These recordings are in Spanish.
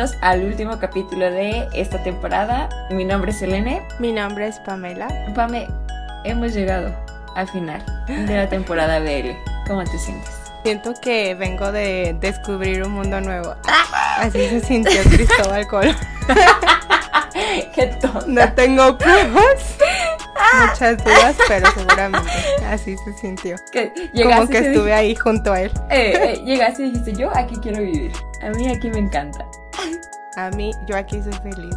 bienvenidos al último capítulo de esta temporada. Mi nombre es Selene. Mi nombre es Pamela. Pame, hemos llegado al final de la temporada BL. ¿Cómo te sientes? Siento que vengo de descubrir un mundo nuevo. Así se sintió Cristóbal Colón. ¡Qué tonta! No tengo pruebas, muchas dudas, pero seguramente así se sintió. Que Como que estuve ahí junto a él. Eh, eh, llegaste y dijiste, yo aquí quiero vivir. A mí aquí me encanta. A mí, yo aquí soy feliz.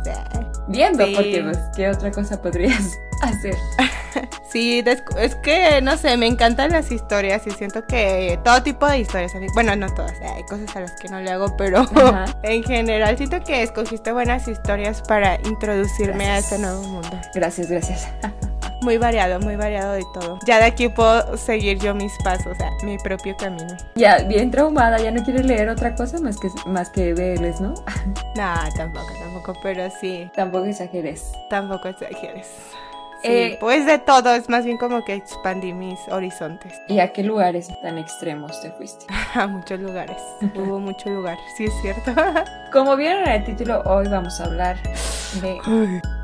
Viendo, Sí. porque pues, ¿qué otra cosa podrías hacer? Sí, es que no sé, me encantan las historias y siento que todo tipo de historias, bueno, no todas, hay cosas a las que no le hago, pero Ajá. en general siento que escogiste buenas historias para introducirme Gracias. a este nuevo mundo. Gracias, gracias. Muy variado, muy variado de todo. Ya de aquí puedo seguir yo mis pasos, o sea, mi propio camino. Ya, bien traumada, ya no quieres leer otra cosa más que, más que BLs, ¿no? Nah, tampoco, tampoco, pero sí, Tampoco exageres. tampoco exageres. Sí, Eh, pues de todo, es más bien como que expandí mis horizontes ¿Y a qué lugares tan extremos te fuiste? a muchos lugares. Hubo muchos lugares, sí es cierto. Como vieron en el título, hoy vamos a hablar de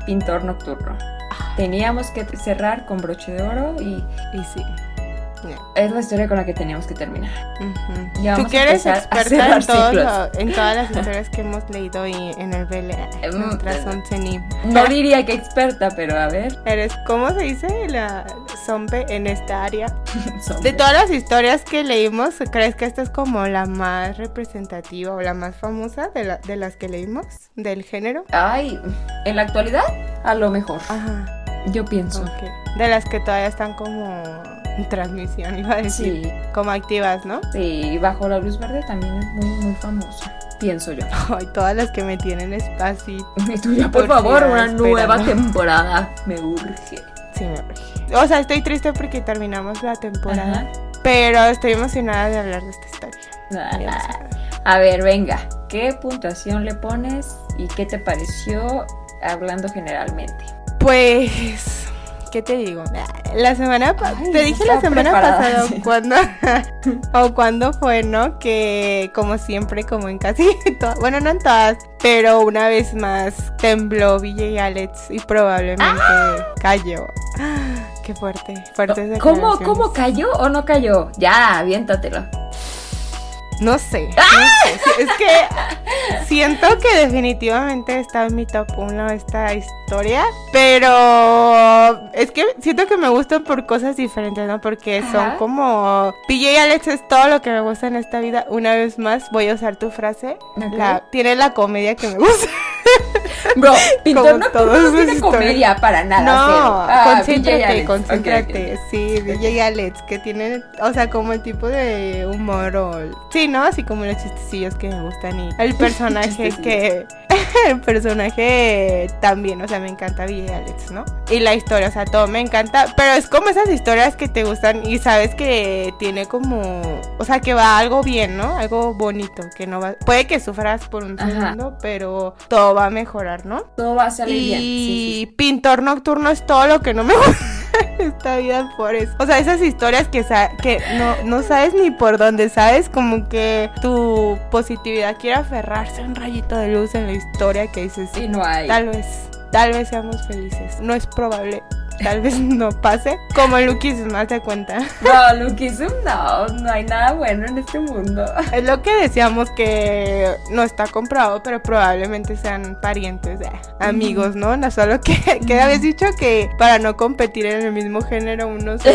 Pintor Nocturno. Teníamos que cerrar con broche de oro y y sí. Ya. es la historia con la que teníamos que terminar. Ujú. Ya Tú que eres experta en, todos en todas las historias que hemos leído y en el BL. Em, once ni. No diría que experta, pero a ver. Eres, ¿cómo se dice? La zombe en esta área. Son- De todas las historias que leímos, ¿crees que esta es como la más representativa o la más famosa de, la- de las que leímos del género? Ay, en la actualidad, a lo mejor. Ajá. Yo pienso. ok. De las que todavía están como en transmisión, iba a decir. Sí, Como activas, ¿no? sí, bajo la luz verde también es muy, muy famosa. Pienso yo. Ay, todas las que me tienen espacio. Tú ya, por favor, una esperando. nueva temporada. Me urge. Sí, me urge. O sea, estoy triste porque terminamos la temporada. Ajá. Pero estoy emocionada de hablar de esta historia. Ah. A ver, venga. ¿Qué puntuación le pones y qué te pareció hablando generalmente? Pues, ¿qué te digo? La semana Ay, te dije la semana pasada sí. cuando o cuando fue, ¿no? Que como siempre, como en casi todas, bueno, no en todas, pero una vez más tembló VJ Alex y probablemente cayó. Qué fuerte, fuertes ¿Cómo. ¿Cómo cayó o no cayó? Ya, aviéntatelo. No sé. ¡Ah! no sé. Es que siento que definitivamente está en mi top 1 esta historia. Pero es que siento que me gustan por cosas diferentes, ¿no? Porque son como. PJ Alex es todo lo que me gusta en esta vida. Una vez más, voy a usar tu frase. La, tiene la comedia que me gusta. Bro, Pintor no sus tiene historias. comedia para nada. No. Ah, concéntrate, concéntrate. Ok, ok. Sí, DJ Alex, que tiene, o sea, como el tipo de humor o... Sí, ¿no? Así como los chistecillos que me gustan y el personaje que... el personaje también, o sea, me encanta DJ Alex, ¿no? Y la historia, o sea, todo me encanta, pero es como esas historias que te gustan y sabes que tiene como... O sea, que va algo bien, ¿no? Algo bonito, que no va... Puede que sufras por un Ajá. segundo, pero todo va a mejorar, ¿no? Todo va a salir Y bien. Sí, pintor nocturno es todo lo que no me gusta esta vida por eso. O sea, esas historias que, sa- que no, no sabes ni por dónde, ¿sabes? Como que tu positividad quiere aferrarse a un rayito de luz en la historia que dices. Y no hay. tal vez, tal vez seamos felices. No es probable, tal vez no pase. Como me hace cuenta. No, Luquism, no, no hay nada bueno en este mundo. Es lo que decíamos que no está comprobado, pero probablemente sean parientes, eh, amigos, ¿no? No solo que, que habías dicho que para no competir en el mismo género uno se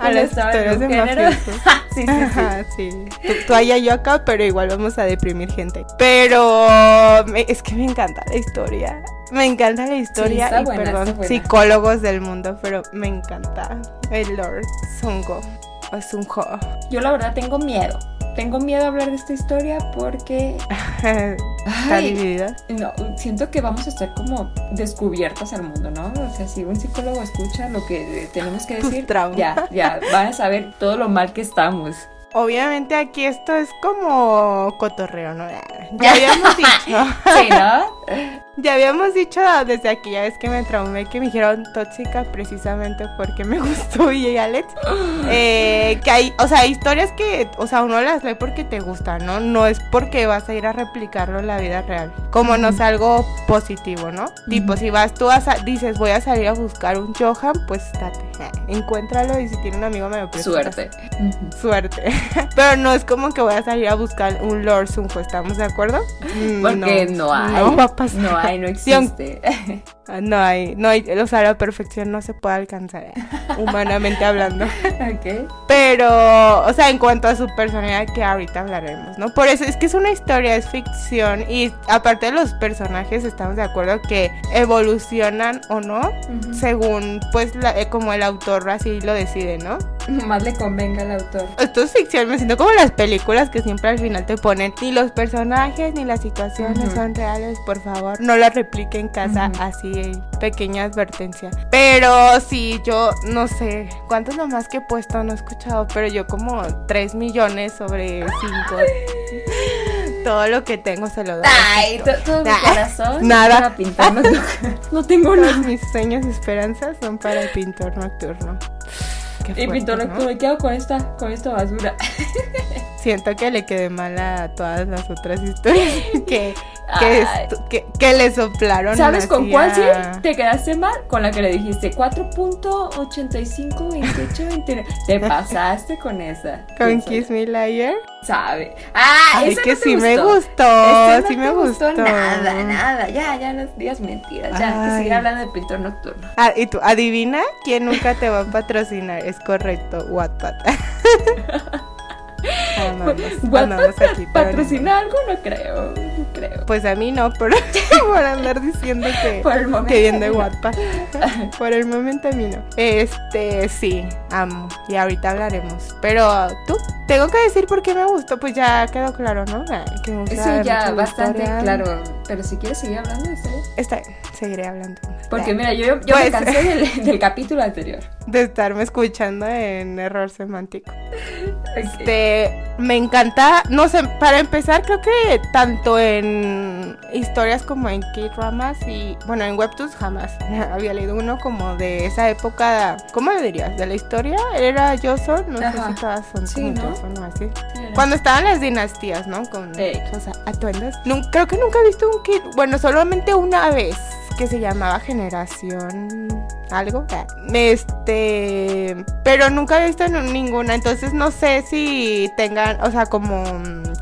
a las historias de mafiosos. sí, sí, sí. Ajá, sí. Tú, tú allá, yo acá, pero igual vamos a deprimir gente. Pero me- es que me encanta la historia. Me encanta la historia y buena, perdón, psicólogos del mundo, pero me encanta el Lord Sungo o Sunho. Yo la verdad tengo miedo. Tengo miedo a hablar de esta historia porque Está Ay, dividida. no, siento que vamos a estar como descubiertas al mundo, ¿no? O sea, si un psicólogo escucha lo que tenemos que decir, ya, ya, van a saber todo lo mal que estamos. Obviamente aquí esto es como cotorreo, ¿no? Ya habíamos dicho. Sí, ¿no? Ya habíamos dicho desde aquella vez que me traumé que me dijeron tóxica precisamente porque me gustó y Alex. Eh, que hay, o sea, hay historias que, o sea, uno las lee porque te gustan, ¿no? No es porque vas a ir a replicarlo en la vida real. Como no es algo positivo, ¿no? Tipo, si vas tú a, dices, voy a salir a buscar un Johan, pues date, encuéntralo y si tiene un amigo me lo prestas. Suerte. Suerte. Pero no es como que voy a salir a buscar un Lord Sunjo, ¿estamos de acuerdo? Porque no, hay. No va a pasar. No hay, no existe. Ah, no hay, no hay, o sea, la perfección no se puede alcanzar, eh, humanamente hablando. ok. Pero, o sea, en cuanto a su personalidad, que ahorita hablaremos, ¿no? Por eso es que es una historia, es ficción, y aparte de los personajes, estamos de acuerdo que evolucionan o no, según, pues, eh, como el autor así lo decide, ¿no? Más le convenga al autor. Esto es ficción, me siento como las películas que siempre al final te ponen, ni los personajes ni las situaciones son reales, por favor, no las replique en casa así pequeña advertencia. Pero sí, yo no sé cuántos nomás que he puesto, no he escuchado, pero yo como 3 millones sobre 5. Todo lo que tengo se lo doy. Ay, todo mi corazón. Nada. Para pintar No tengo nada. Mis sueños y esperanzas son para el pintor nocturno. Y pintor nocturno, ¿qué hago con esta, con esta basura? Siento que le quedé mal a todas las otras historias que que, que, le soplaron. ¿Sabes con cuál sí te quedaste mal? Con la que le dijiste 4.852829. Te pasaste con esa. ¿Con Kiss Me Liar? Sabe. Ah, Ay, que sí me gustó. sí me gustó. Nada, nada. Ya, ya no digas mentiras. Ya, que seguir hablando de pintor nocturno. Ah, y tú, adivina quién nunca te va a patrocinar. Es correcto, Wattpad. ¿Patrocina algo? No creo, creo. Pues a mí no, pero por andar diciendo que, por el momento que viene guapa. por el momento a mí no. Este, sí, amo. Y ahorita hablaremos. Pero tú, tengo que decir por qué me gustó, pues ya quedó claro, ¿no? Que me sí, ya bastante claro. Pero si quieres seguir hablando, bien. Está bien, seguiré hablando. Porque mira, yo, yo me pues, cansé del, del capítulo anterior. De estarme escuchando en error semántico. Este, me encanta, no sé, para empezar creo que tanto en historias como en K-dramas y, bueno, en webtoons jamás había leído uno como de esa época, ¿cómo le dirías? ¿De la historia? ¿Era Joseon? No sé si todas son sí, ¿no? así. Cuando estaban las dinastías, ¿no? Con o sea, atuendos. creo que nunca he visto un kit, bueno, solamente una vez que se llamaba Generación algo. Este, pero nunca he visto ninguna, entonces no sé si tengan, o sea, como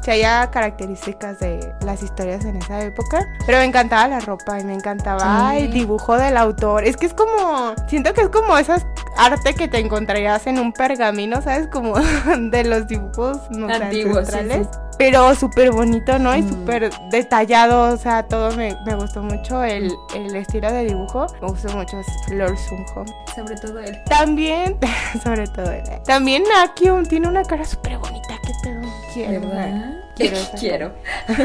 si haya características de las historias en esa época. Pero me encantaba la ropa y me encantaba el dibujo del autor. Es que es como, siento que es como esas arte que te encontrarías en un pergamino, ¿sabes? Como de los dibujos no antiguos, pero súper bonito, ¿no? Y súper detallado, o sea, todo me, gustó mucho el, estilo de dibujo. Me gustó mucho Lord Sunho. Sobre todo él. También, sobre todo él. También Nakyun tiene una cara súper bonita, qué pedo. Quiero. ¿Verdad? Quiero. Quiero.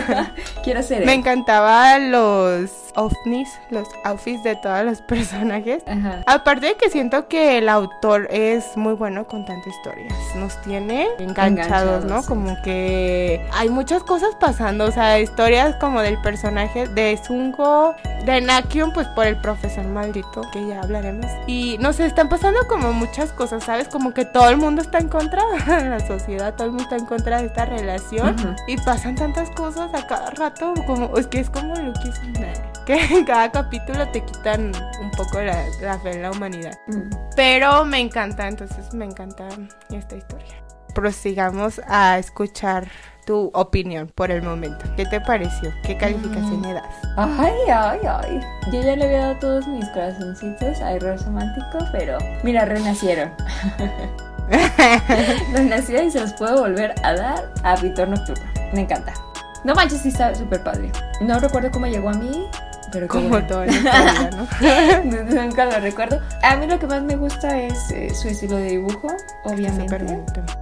Quiero ser Me encantaban los ovnis, los outfits de todos los personajes. Aparte de que siento que el autor es muy bueno contando historias. Nos tiene enganchados, ¿no? Como que hay muchas cosas pasando. O sea, historias como del personaje de Zungo, de Nakyun, pues por el profesor maldito, que ya hablaremos. Y no sé, están pasando como muchas cosas, ¿sabes? Como que todo el mundo está en contra de la sociedad, todo el mundo está en contra de esta relación. Y pasan tantas cosas a cada rato, como es que es como lo que es que en cada capítulo te quitan un poco la, fe en la humanidad. Mm. Pero me encanta, entonces me encanta esta historia. Prosigamos a escuchar tu opinión por el momento. ¿Qué te pareció? ¿Qué calificación le das? Ay, ay, ay. Yo ya le había dado todos mis corazoncitos a Error Semántico, pero mira, renacieron. renacieron y se los puedo volver a dar a Vitor Nocturno. Me encanta. No manches, sí está súper padre. No recuerdo cómo llegó a mí, pero como todo en vida, ¿no? Nunca lo recuerdo. A mí lo que más me gusta es eh, su estilo de dibujo, obviamente.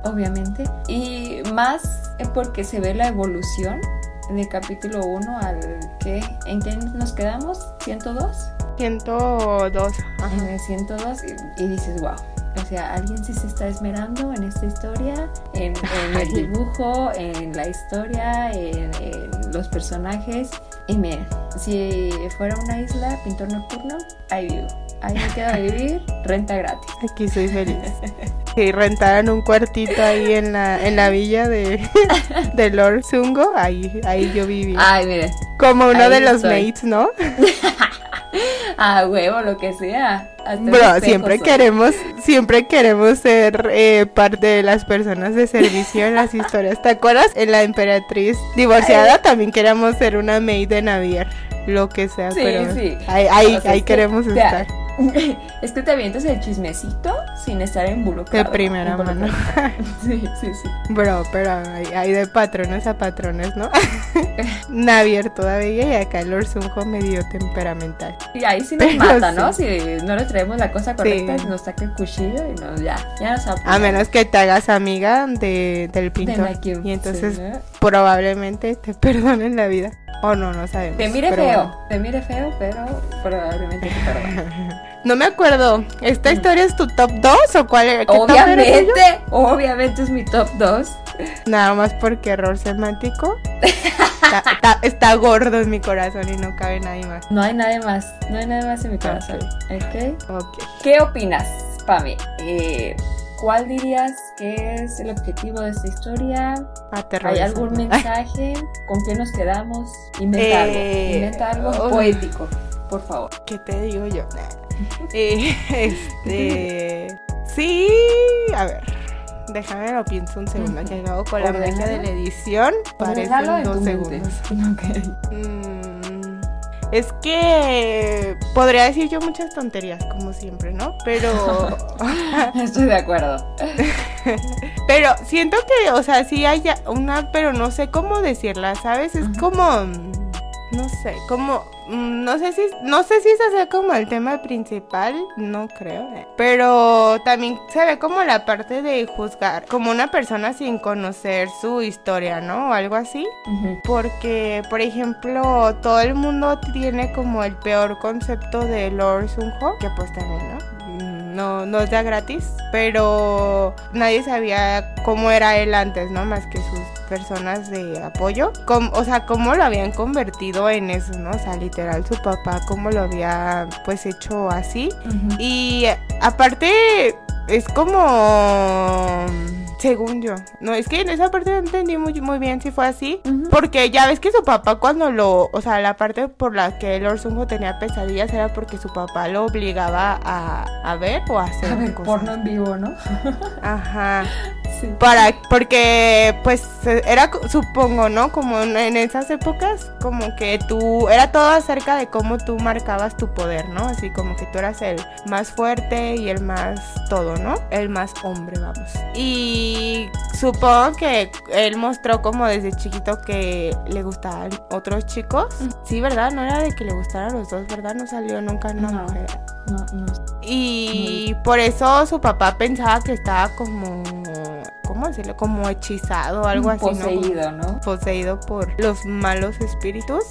Obviamente. Y más porque se ve la evolución de capítulo 1 al que en qué nos quedamos 102 102 en el 102 y dices wow o sea, alguien sí se está esmerando en esta historia, en, el dibujo, en la historia, en, los personajes. Y miren, si fuera una isla, pintor nocturno, ahí vivo. Ahí me quedo a vivir, renta gratis. Aquí soy feliz. Si rentaran un cuartito ahí en la, en la villa de, de Lord Zungo, ahí, ahí yo vivía. Ay, miren. Como uno de los mates, ¿no? ah, huevo, lo que sea. Bro, siempre queremos, siempre queremos ser eh, parte de las personas de servicio en las historias. ¿Te acuerdas? En la emperatriz divorciada también queríamos ser una maid de Navier. Lo que sea, sí, pero sí. ahí, ahí, ahí queremos estar. es que te avientas el chismecito sin estar involucrado. De primera mano. sí, sí, sí. Bro, pero hay, de patrones a patrones, ¿no? Navier todavía y acá el Orsunjo medio temperamental. Y ahí sí nos mata, ¿no? Si no le traemos la cosa correcta, nos saca el cuchillo y nos, ya, ya nos A menos que te hagas amiga de, del pintor. y entonces probablemente te perdonen la vida. O no, no sabemos. Te mire feo, te mire feo, pero probablemente te perdone. No me acuerdo. ¿Esta historia es tu top 2 o cuál era? Obviamente, obviamente es mi top 2. Nada más porque error semántico. está, gordo en mi corazón y no cabe nadie más. No hay nadie más. No hay nadie más en mi corazón. Ok. okay. ¿Qué opinas, Pami? Eh, ¿Cuál dirías que es el objetivo de esta historia? ¿Hay algún mensaje? ¿Con qué nos quedamos? Inventa algo. Eh, Inventa algo poético, por favor. ¿Qué te digo yo? Eh, este. Sí. A ver. Déjame lo pienso un segundo. Que hago con la magia de la edición. Parecen dos segundos. Mm, es que podría decir yo muchas tonterías, como siempre, ¿no? Pero. Estoy de acuerdo. pero siento que, o sea, sí hay una, pero no sé cómo decirla, ¿sabes? Es como. No sé, como Mm, no sé si no sé si ese sea como el tema principal, no creo, eh. pero también se ve como la parte de juzgar como una persona sin conocer su historia, ¿no? O algo así. Porque, por ejemplo, todo el mundo tiene como el peor concepto de Lord Sunho, que pues también, ¿no? No, no es ya gratis, pero nadie sabía cómo era él antes, ¿no? Más que sus personas de apoyo. o sea, cómo lo habían convertido en eso, ¿no? O sea, literal, su papá, cómo lo había pues hecho así. Y aparte, es como según yo. No, es que en esa parte no entendí muy, muy bien si fue así. Porque ya ves que su papá cuando lo... O sea, la parte por la que Lord Sunjo tenía pesadillas era porque su papá lo obligaba a, a ver o a hacer... A ver porno en vivo, ¿no? Ajá. Para, porque pues era, supongo, ¿no? Como en esas épocas, como que tú, era todo acerca de cómo tú marcabas tu poder, ¿no? Así como que tú eras el más fuerte y el más todo, ¿no? El más hombre, vamos. Y supongo que él mostró como desde chiquito que le gustaban otros chicos. Sí, ¿verdad? No era de que le gustaran los dos, ¿verdad? No salió nunca una no, mujer. No, no. Y por eso su papá pensaba que estaba como ¿cómo decirlo? Como hechizado o algo así, Poseído, ¿no? Poseído por los malos espíritus.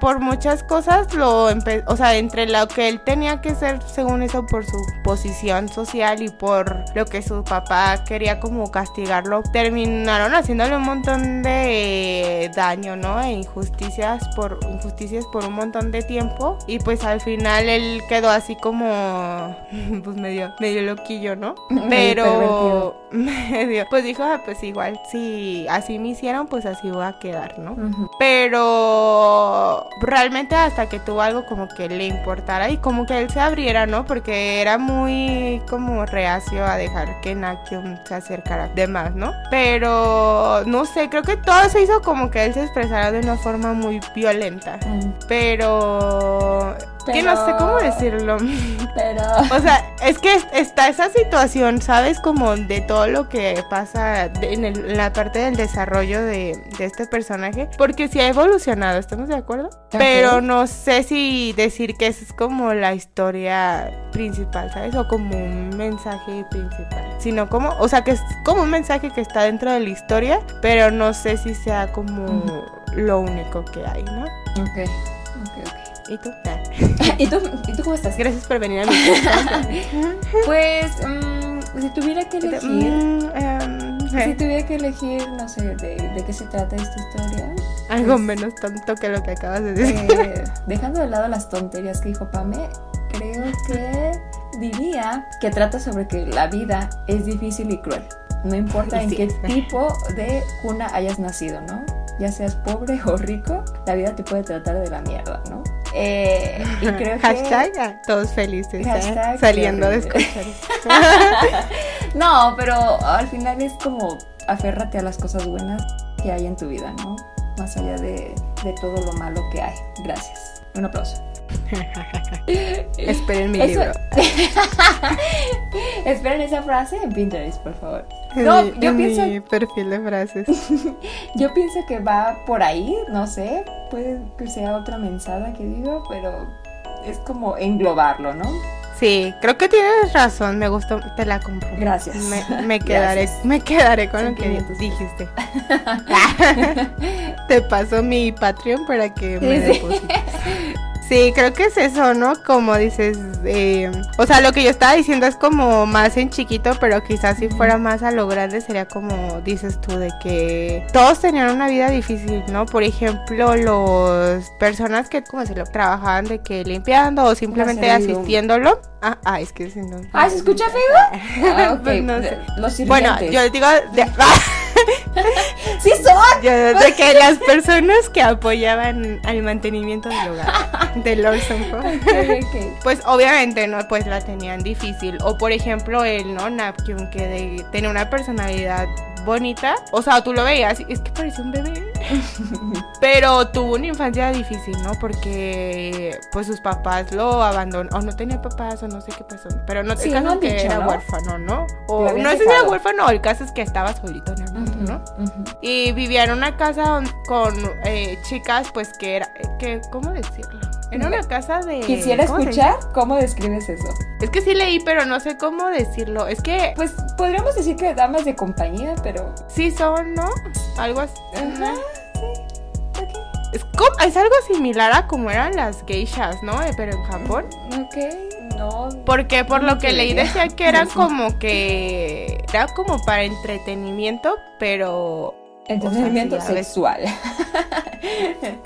Por muchas cosas lo o sea, entre lo que él tenía que ser según eso por su posición social y por lo que su papá quería como castigarlo, terminaron haciéndole un montón de daño, ¿no? E injusticias por injusticias por un montón de tiempo y pues al final él quedó así como pues medio medio loquillo, ¿no? Pero medio pues dijo, ah, pues igual, si así me hicieron, pues así voy a quedar, ¿no? Pero realmente hasta que tuvo algo como que le importara y como que él se abriera, ¿no? Porque era muy como reacio a dejar que Nakion se acercara de más, ¿no? Pero no sé, creo que todo se hizo como que él se expresara de una forma muy violenta. Pero que no sé cómo decirlo. Pero. O sea, es que está esa situación, ¿sabes? Como de todo lo que pasa en, la parte del desarrollo de, este personaje. Porque sí ha evolucionado, ¿estamos de acuerdo? Pero no sé si decir que es como la historia principal, ¿sabes? O como un mensaje principal. Sino como, o sea, que es como un mensaje que está dentro de la historia, pero no sé si sea como lo único que hay, ¿no? Ok. ¿Y tú? ¿Y tú? ¿Y tú cómo estás? Gracias por venir a mi Pues, um, si tuviera que elegir... Mm, em, Si tuviera que elegir, no sé, de, qué se trata esta historia. Algo pues, menos tonto que lo que acabas de decir. Eh, dejando de lado las tonterías que dijo Pame, creo que diría que trata sobre que la vida es difícil y cruel. No importa en qué tipo de cuna hayas nacido, ¿no? Ya seas pobre o rico, la vida te puede tratar de la mierda, ¿no? Eh, y creo hashtag todos felices ¿eh? saliendo de escuchar. no, pero al final es como aférrate a las cosas buenas que hay en tu vida, ¿no? Más allá de, de todo lo malo que hay. Gracias. Un aplauso. Esperen mi libro. Esperen esa frase en Pinterest, por favor. No, yo pienso. Mi perfil de frases. yo pienso que va por ahí, no sé. Puede que sea otra mensada que digo, pero es como englobarlo, ¿no? Sí, creo que tienes razón, me gustó, te la compro. Gracias. Me, quedaré, me quedaré con lo que dijiste. te paso mi Patreon para que me deposites. Sí, creo que es eso, ¿no? Como dices, eh, o sea, lo que yo estaba diciendo es como más en chiquito, pero quizás si fuera más a lo grande sería como dices tú, de que todos tenían una vida difícil, ¿no? Por ejemplo, los personas que, ¿cómo se lo trabajaban de que limpiando o simplemente asistiéndolo. Ah, ah, es que si no. Ah, ¿se escucha feo? Ah, pues no sé. Los bueno, yo digo. De, sí son. de que las personas que apoyaban al mantenimiento del hogar del Orson pues obviamente no pues la tenían difícil. O por ejemplo él no Napkin que de, tenía una personalidad bonita. O sea, tú lo veías, es que parece un bebé. Pero tuvo una infancia difícil, ¿no? Porque pues sus papás lo abandonaron, o no tenía papás, o no sé qué pasó. Pero no te no que era huérfano, ¿no? O no sé si era huérfano, el caso es que estaba solito en el mundo, ¿no? Y vivía en una casa con eh, chicas, pues que era, que, ¿cómo decirlo? En una casa de... Quisiera escuchar cómo describes eso. Es que sí leí, pero no sé cómo decirlo. Es que... Pues podríamos decir que damas de compañía, pero... Sí son, ¿no? Algo así. Ajá, sí. Es, como, es algo similar a como eran las geishas, ¿no? Pero en Japón. Ok, no. Porque por lo que leí decía que eran como que... Era como para entretenimiento, pero Entretenimiento sexual.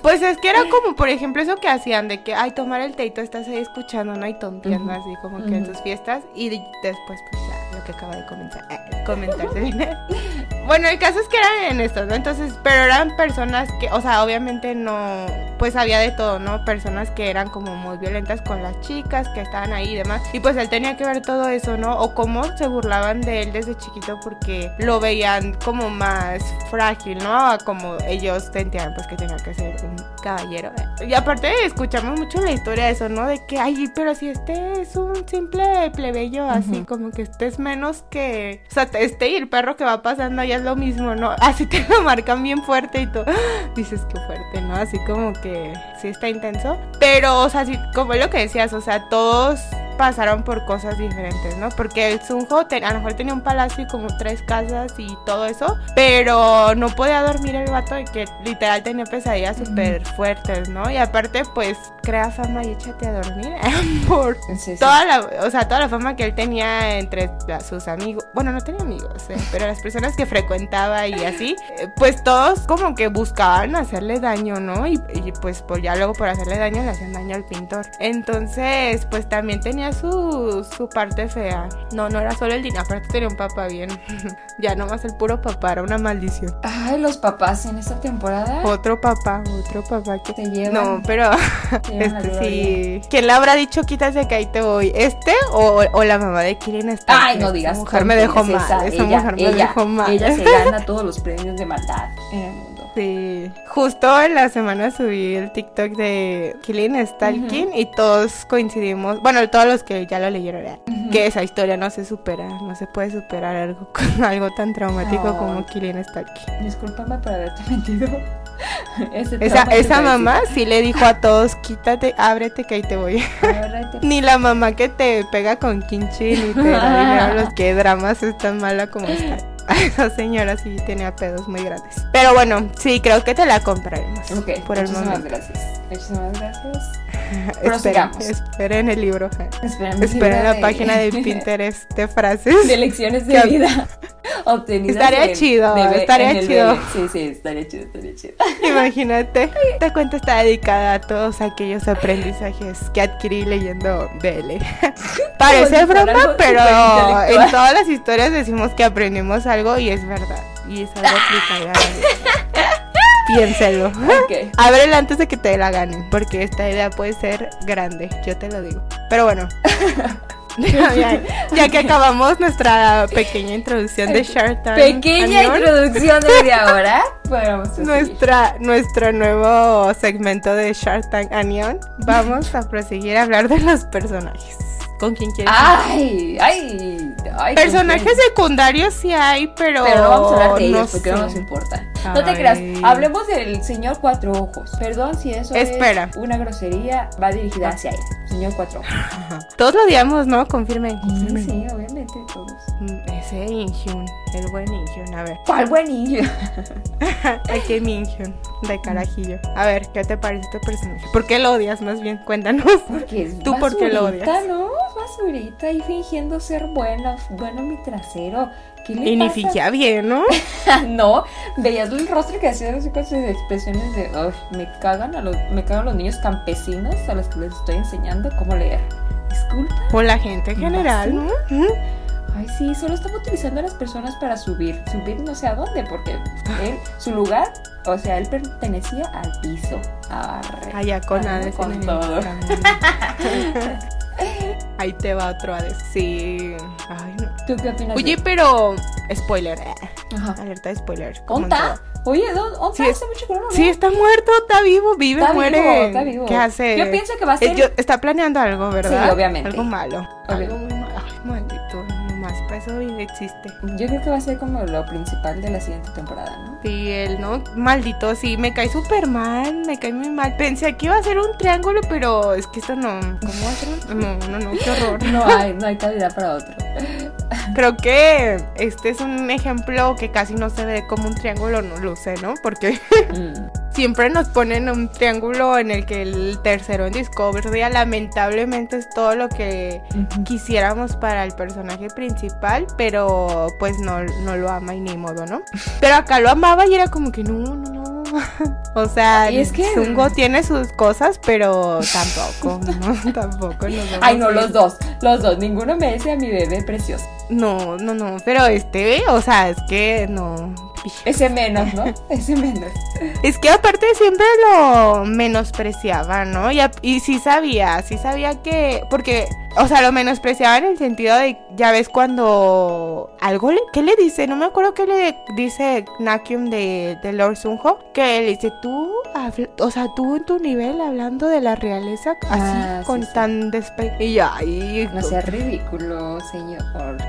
Pues es que era como, por ejemplo, eso que hacían de que, ay, tomar el teito, estás ahí escuchando, ¿no? Y tonteando así como que en tus fiestas. Y después, pues ya, lo que acaba de comenzar, eh, comentarse. bueno, el caso es que eran en estos, ¿no? Entonces, pero eran personas que, o sea, obviamente no, pues había de todo, ¿no? Personas que eran como muy violentas con las chicas que estaban ahí y demás. Y pues él tenía que ver todo eso, ¿no? O cómo se burlaban de él desde chiquito porque lo veían como más frágil ¿no? Como ellos sentían pues que tenía que ser un caballero. Y aparte escuchamos mucho la historia de eso, ¿no? De que, ay, pero si este es un simple plebeyo, así como que este es menos que... O sea, este y el perro que va pasando ya es lo mismo, ¿no? Así te lo marcan bien fuerte y tú dices que fuerte, ¿no? Así como que sí está intenso. Pero, o sea, sí, como lo que decías, o sea, todos pasaron por cosas diferentes, ¿no? Porque el Sunjo a lo mejor tenía un palacio y como tres casas y todo eso, pero no podía dormir el vato y que literal tenía pesadillas súper fuertes, ¿no? Y aparte, pues, crea fama y échate a dormir por toda la, o sea, toda la fama que él tenía entre sus amigos, bueno, no tenía amigos, ¿eh? pero las personas que frecuentaba y así, eh, pues todos como que buscaban hacerle daño, ¿no? Y, pues, pues ya luego por hacerle daño le hacían daño al pintor. Entonces, pues también tenía su, su parte fea. No, no era solo el dinero, aparte tenía un papá bien. ya nomás el puro papá, era una maldición. Ay, los papás en esta temporada. Otro papá, otro papá que te lleva. No, pero este sí. ¿Quién le habrá dicho quítase que ahí te voy? ¿Este o, o la mamá de Kirin está? Ay, no digas. Esa mujer me dejó mal. Esa, ella, mujer me dejó mal. Ella se gana todos los premios de maldad mundo. Sí. Justo en la semana subí el TikTok de Killing Stalking y todos coincidimos, bueno, todos los que ya lo leyeron, que esa historia no se supera, no se puede superar algo con algo tan traumático como Killing Stalking. Discúlpame por haberte mentido. esa, esa mamá sí le dijo a todos, quítate, ábrete que ahí te voy. ni la mamá que te pega con kimchi, ni te los que dramas es tan mala como está. esa señora sí tenía pedos muy grandes. Pero bueno, sí, creo que te la compraremos. Ok, por el momento. gracias. Muchísimas gracias. Esperen, esperen el libro. Esperen, esperen la página de Pinterest de frases. De lecciones de vida. obtenidas. Estaría chido, estaría chido. Sí, sí, estaría chido, estaría chido. Imagínate, esta cuenta está dedicada a todos aquellos aprendizajes que adquirí leyendo BL. Parece broma, pero en todas las historias decimos que aprendimos algo y es verdad. Y es algo aplicable. Piénselo. Okay. Ábrela antes de que te la ganen, porque esta idea puede ser grande, yo te lo digo. Pero bueno. ya, que acabamos nuestra pequeña introducción de Shark Tank. Pequeña introducción de media hora. nuestra, nuestro nuevo segmento de Shark Tank Anion. Vamos a proseguir a hablar de los personajes. ¿Con quién quieres? Ay, ay, ay Personajes secundarios sí hay, pero. Pero no vamos a hablar de ellos porque no nos importa. No te creas, hablemos del señor Cuatro Ojos. Perdón si eso Espera. es una grosería, va dirigida hacia él. Señor Cuatro Ojos. todos lo odiamos, ¿no? Confirmen. Sí, sí, obviamente, todos. Mm, ese Inhyun, el buen Inhyun, a ver. ¿Cuál buen Inhyun? Aquí Inhyun, de carajillo. A ver, ¿qué te parece este personaje? ¿Por qué lo odias más bien? Cuéntanos. Porque es ¿Tú por qué lo odias? ¿no? basurita y fingiendo ser bueno, bueno mi trasero. ¿Qué le y ni fingía bien, ¿no? no, veías el rostro que hacía así con sus expresiones de, me cagan a los, me cagan los niños campesinos a los que les estoy enseñando cómo leer. Disculpa. Por la gente en general, ¿no? Ay, sí, solo estaba utilizando a las personas para subir. Subir no sé a dónde, porque él, su lugar, o sea, él pertenecía al piso. Allá con, nada, con todo. Ahí te va otro a decir. Ay, no. ¿Tú qué opinas? Oye, pero. Spoiler. Ajá. Alerta de spoiler. ¿Onta? Oye, ¿dónde sí, hace mucho que no Sí, está muerto, está vivo, vive, está muere. Vivo, está vivo. ¿Qué hace? Yo pienso que va a eh, ser. está planeando algo, ¿verdad? Sí, obviamente. Algo malo. Algo muy malo. Ay, maldito eso existe. Yo creo que va a ser como lo principal de la siguiente temporada, ¿no? Sí, él, ¿no? Maldito, sí, me cae súper mal, me cae muy mal. Pensé que iba a ser un triángulo, pero es que esto no. ¿Cómo va a ser? No, no, no, qué horror. no hay, no hay calidad para otro. Creo que este es un ejemplo que casi no se ve como un triángulo, no lo sé, ¿no? Porque mm. Siempre nos ponen un triángulo en el que el tercero en Discovery lamentablemente es todo lo que quisiéramos para el personaje principal, pero pues no, no lo ama y ni modo, ¿no? Pero acá lo amaba y era como que no, no, no. O sea, es que Zungo tiene sus cosas, pero tampoco, ¿no? tampoco. Ay, no, los dos, los dos, ninguno me dice a mi bebé precioso. No, no, no, pero este, o sea, es que no. Ese menos, ¿no? Ese menos. Es que aparte siempre lo menospreciaba, ¿no? Y, y sí sabía, sí sabía que, porque, o sea, lo menospreciaba en el sentido de, ya ves cuando algo le, ¿qué le dice? No me acuerdo qué le dice Nakium de, de Lord Sunho, que le dice, tú, o sea, tú en tu nivel hablando de la realeza, así, ah, con tan despe... Y ya, y... No sea ridículo, señor.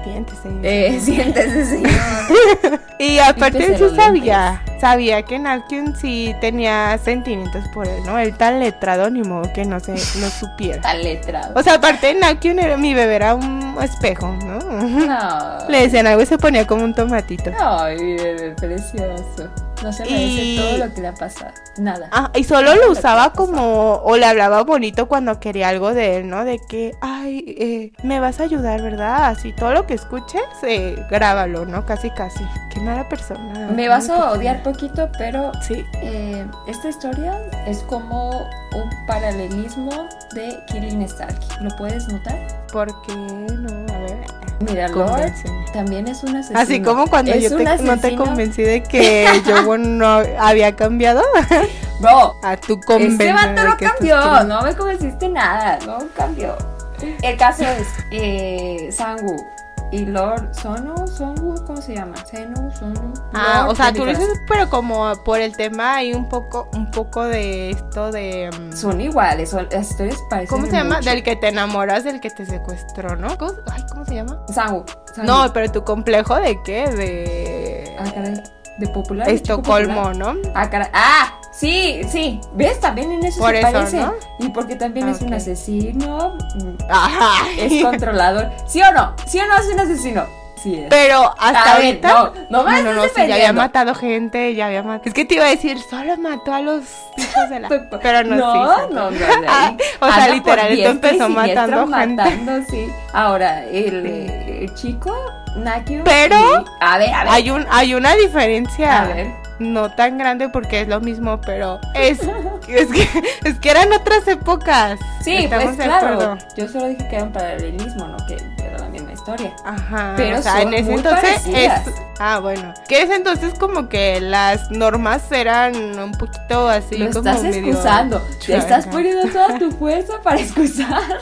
Siéntese. Eh, siéntese, señor. y aparte sí sabía, sabía que Nakium sí tenía sentimientos por él, ¿no? El tan letrado ni modo que no se, no supiera. Tan letrado. O sea, aparte Nakium era mi bebé, era un espejo, ¿no? No. Le decían algo y se ponía como un tomatito. Ay, bebé, precioso. No se merece todo lo que le ha pasado. Nada. Ah, y solo lo usaba como, o le hablaba bonito cuando quería algo de él, ¿no? De que, ay, eh, me vas a ayudar, ¿verdad? Así, todo lo que escuches, eh, grábalo, ¿no? Casi, casi. Qué mala persona. Me vas a odiar poquito, pero sí. Eh, esta historia es como un paralelismo de Killing Stark. ¿Lo puedes notar? ¿Por qué no? Mira, Lord también es un asesino. Así como cuando yo no te convencí de que yo no había cambiado. Bro, a tu. Ese vato no cambió, no me convenciste nada, no cambió. El caso es eh, Sangu y Lord Sonu, Sonu, ¿cómo se llama? Senu, Sonu. Ah, o sea, tú lo dices, pero como por el tema hay un poco, un poco de esto de. Mm, son iguales, son, las historias parecen. ¿Cómo se llama? Del que te enamoras, del que te secuestró, ¿no? ¿Cómo, ay, ¿cómo se llama? Sangu. No, pero tu complejo de qué? De. Ah, caray. De popular. Estocolmo, ¿no? Ah, caray. ¡Ah! Sí, sí. ¿Ves? También en eso Por se eso, parece. ¿no? Y porque también es un asesino. Ajá. Es controlador. ¿Sí o no? ¿Sí o no es un asesino? Sí es. Pero hasta ahorita. no, no me no, no, sí, ya había matado gente, ya había matado. Es que te iba a decir, solo mató a los hijos de la. Pero no, no, sí, no, no, no. Ah, o sea, literal, esto empezó matando gente. Matando, sí. Ahora, el, el chico Nakyu. Pero y- A ver, a ver. hay un hay una diferencia. A ver. No tan grande porque es lo mismo, pero es, es, que, es que eran otras épocas. Sí, Estamos pues claro. Yo solo dije que era un paralelismo, no que era la misma historia. Ajá. Pero o sea, son en ese muy entonces parecidas. es. Ah, bueno. Que ese entonces como que las normas eran un poquito así Lo como estás medio excusando. Te estás poniendo toda tu fuerza para excusar.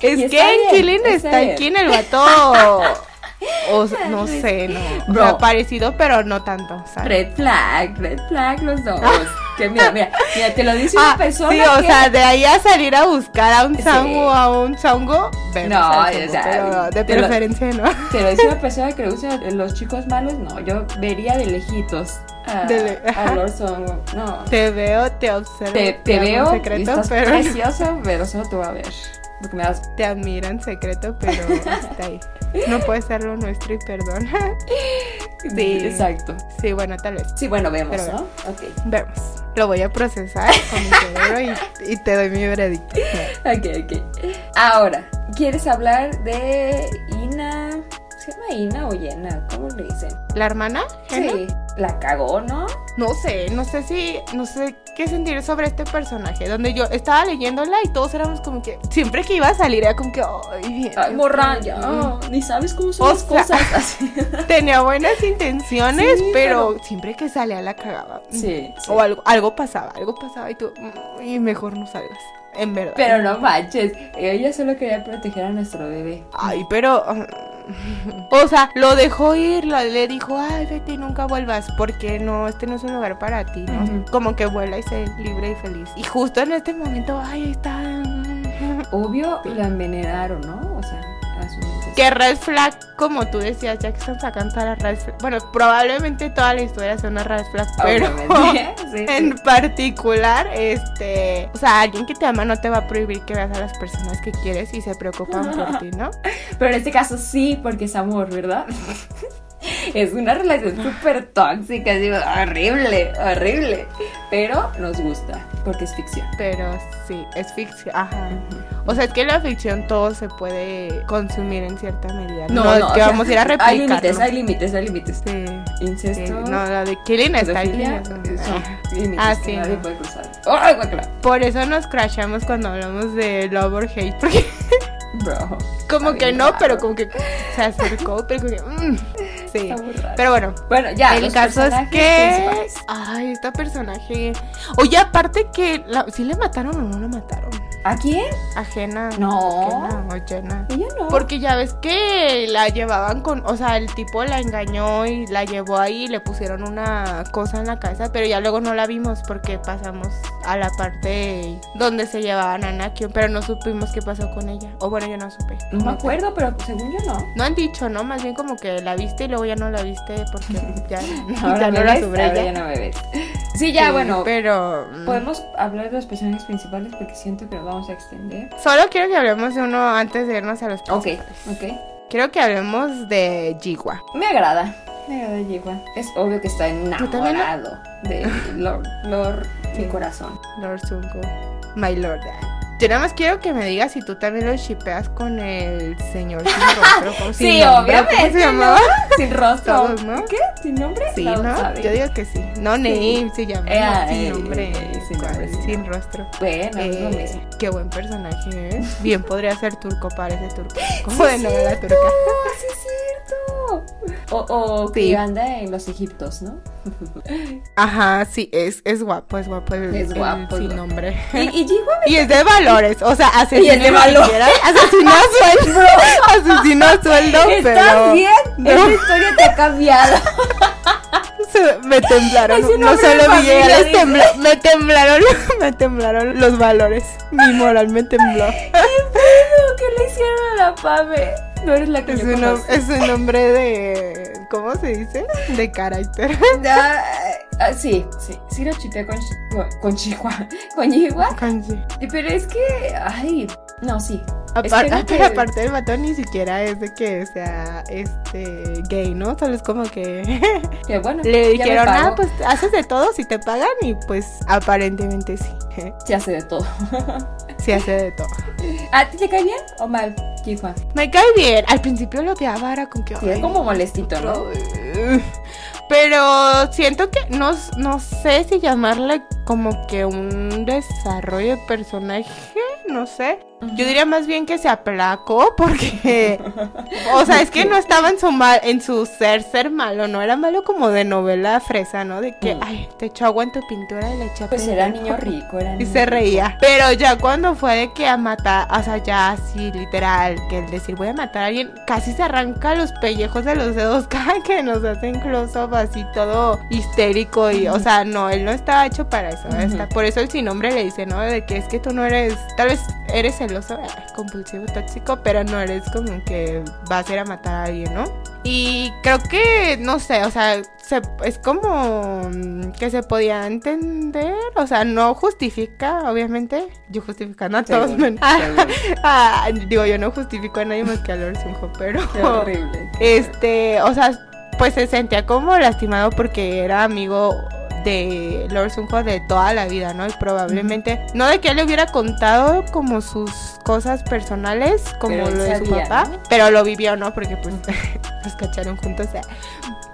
Es que en Killing está está aquí en el vato. O no sé, no. O Bro. sea, parecido, pero no tanto. ¿sabes? Red flag, red flag los dos. que mira, mira, mira, te lo dice Ah, una persona sí, o que- sea, de ahí a salir a buscar a un Sí. sango o a un vemos No, o chongo, sea, pero de lo- preferencia no. Te lo dice una persona que le los chicos malos, no, yo vería de lejitos a, De le- a ajá. Lord Songo. No, Te veo, te observo. te, veo, secreto, estás pero precioso, pero solo te voy a ver. Porque me das... te admiro en secreto, pero hasta ahí. No puede ser lo nuestro y perdona. Sí. Exacto. Sí, bueno, tal vez. Sí, bueno, vemos, Pero ¿no? Ok. Vemos. Lo voy a procesar con mi cerebro y, y te doy mi veredicto. Ok, ok. Ahora, ¿quieres hablar de Ina? ¿Se llama Ina o Yena? ¿Cómo le dicen? ¿La hermana? Jenna? Sí, la cagó, ¿no? No sé, no sé si, no sé qué sentir sobre este personaje. Donde yo estaba leyéndola y todos éramos como que, siempre que iba a salir era como que, ay, bien. Ay, morra, ya, ni sabes cómo son O las sea, cosas. Así. Tenía buenas intenciones, Sí, pero, siempre que salía la cagaba. Sí, sí. O algo, algo pasaba, algo pasaba y tú, mm, y mejor no salgas. En verdad. Pero no manches, ella solo quería proteger a nuestro bebé. Ay, pero. O sea, lo dejó ir, le dijo, ay, vete y nunca vuelvas, porque no, este no es un lugar para ti, ¿no? Como que vuela y sé libre y feliz. Y justo en este momento, ay, ahí está. Obvio, la envenenaron, ¿no? O sea, a su mente. Que red flag, como tú decías, ya que están sacando todas las red flag. Bueno, probablemente toda la historia sea una red flag, pero sí. en particular, este. O sea, alguien que te ama no te va a prohibir que veas a las personas que quieres y se preocupan por ti, ¿no? Pero en este caso sí, porque es amor, ¿verdad? Es una relación súper tóxica, digo, horrible, horrible. Pero nos gusta, porque es ficción. Pero sí, es ficción. Ajá. O sea, es que la ficción todo se puede consumir en cierta medida. No, es que sea, vamos a ir a replicar. Hay límites, hay límites, hay límites. Sí. Incesto. sí. No, la de Killing está son límites Ah, sí, nadie no. puede cruzar. ¡Ay, guácala! Por eso nos crashamos cuando hablamos de Love or Hate. Porque Bro. como que no, raro. pero como que se acercó, pero como que. mm, sí. Está muy raro. Pero bueno, Bueno, ya, el los caso es que. Ay, este personaje. Oye, aparte que. La... ¿Sí le mataron o no la mataron? ¿A quién? Ajena. No. Ajena o Jenna. Ella no. Porque ya ves que la llevaban con, o sea, el tipo la engañó y la llevó ahí y le pusieron una cosa en la cabeza, pero ya luego no la vimos porque pasamos a la parte donde se llevaban a Nakion, pero no supimos qué pasó con ella. O bueno, yo no supe. No me acuerdo, pero según yo no. No han dicho, ¿no? Más bien como que la viste y luego ya no la viste porque ya, Ahora ya no la ves, sobre ahora ella. ya no me ves. Sí, ya, Sí, bueno. Pero mm, Podemos hablar de los personajes principales porque siento que nos vamos a extender. solo quiero que hablemos de uno antes de irnos a los Ok, principales. ok. Quiero que hablemos de Jiwa. Me agrada. Me agrada Jiwa. Es obvio que está enamorado de Lord, Lord mi corazón. Lord Sunko, my lord. Yo nada más quiero que me digas si tú también lo shipeas con el señor sin rostro. ¿cómo- sin Sí, nombre, obviamente. ¿Cómo se ¿no? llamaba? Sin rostro. Todos, ¿no? ¿Qué? ¿Sin nombre? Sí, ¿no? Yo digo que sí. No name se llama. Eh, no, eh, sin nombre. eh, nombre, sin sin rostro. Bueno, es lo Eh, mismo. qué buen personaje, ¿eh? Bien podría ser turco, parece turco. Como Sí, de es novela turca. sí es O, o Sí. que anda en los egiptos, ¿no? Ajá, sí, es, es guapo, es guapo el, Es el guapo, es sin guapo. nombre. Y, y Y es de valores, o sea, asesino Y es de valores. asesino a sueldo, asesino sueldo, ¿Estás pero bien? No. Esta historia te ha cambiado. se- me temblaron, no solo Villegas, tembla- me temblaron, me temblaron los valores, mi moral me tembló. ¿Qué le hicieron a la Pame? No eres la que Es yo un, conozco. es un hombre de, ¿cómo se dice? De carácter. Ah, ah, sí, sí, sí lo chipé con, con, con Chihuahua. Con Chihuahua. Kanji. Pero es que, ay, no, sí. Apar- Espero ah, que- aparte el vato ni siquiera es de que sea este gay, ¿no? Solo es como que Que bueno. le dijeron, ah, pues haces de todo si te pagan y pues aparentemente sí. Se hace de todo. Sí hace de todo. ¿A ti te cae bien o mal? Me cae bien. Al principio lo odiaba, era con que. Sí, es como molestito, ¿no? Pero siento que no, no sé si llamarle como que un desarrollo de personaje, no sé. Yo diría más bien que se aplacó porque, o sea, es que no estaba en su mal, en su ser ser malo, no era malo como de novela fresa, ¿no? De que, mm. ay, te echó agua en tu pintura y le eché Pues era niño rico, era Y se reía. Pero ya cuando fue de que a matar, o sea, ya así literal, que el decir voy a matar a alguien, casi se arranca los pellejos de los dedos cada que nos hacen close-up así todo histérico y, o sea, no, él no estaba hecho para eso. por eso el sin nombre le dice, ¿no? De que es que tú no eres, tal vez eres el compulsivo, tóxico, pero no eres como que vas a ir a matar a alguien, ¿no? Y creo que, no sé, o sea, es como mm, que se podía entender, o sea, no justifica, obviamente, yo justificando a todos, ah, digo, yo no justifico a nadie más que a Lord Sunjo, pero... horrible. Este, o sea, pues se sentía como lastimado porque era amigo de Lord Sunjo de toda la vida, ¿no? Y probablemente, no de que él le hubiera contado como sus cosas personales, como lo de su papá, pero lo vivió, ¿no? Porque pues los cacharon juntos, o sea,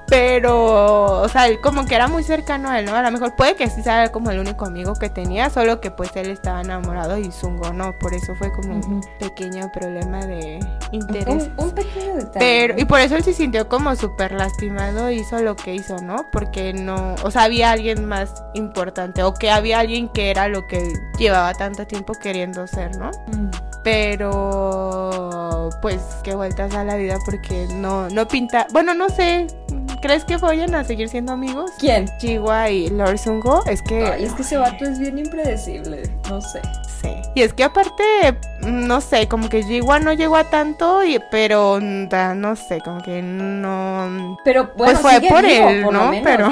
pero, o sea, él como que era muy cercano a él, ¿no? A lo mejor puede que sí sea como el único amigo que tenía, solo que pues él estaba enamorado y Zungo no. Por eso fue como un pequeño problema de interés. Un, pequeño detalle. Pero, y por eso él se sintió como súper lastimado, hizo lo que hizo, ¿no? Porque no, o sea, había alguien más importante o que había alguien que era lo que llevaba tanto tiempo queriendo ser, ¿no? Mm. Pero, pues, qué vueltas a la vida porque no, no pinta, bueno, no sé ¿Crees que vayan a seguir siendo amigos? ¿Quién? Chihuahua y Lord Sungo. Es que. Ay, es que ese vato es bien impredecible. No sé. Sí. Y es que aparte, no sé, como que Jiwa no llegó a tanto, y, pero no sé, como que no. Pero bueno, pues fue por él, ¿no? pero.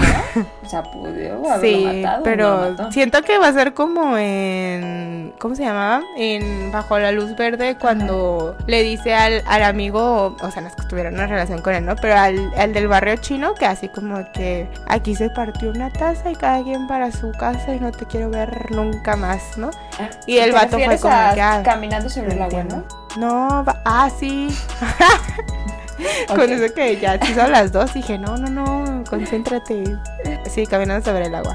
O sea, pudo haberlo sí, Pero siento que va a ser como en. ¿Cómo se llamaba? En Bajo la Luz Verde, cuando le dice al, al amigo, o sea, no es que tuviera una relación con él, ¿no? Pero al, al del barrio chino, que así como que aquí se partió una taza y cada quien para su casa y no te quiero ver nunca más, ¿no? Ah, y el vato fue como que. Ah, caminando sobre el agua, ¿no? No, ah, sí. Con eso que ya se son las dos, dije, no, no, no, concéntrate. Sí, caminando sobre el agua.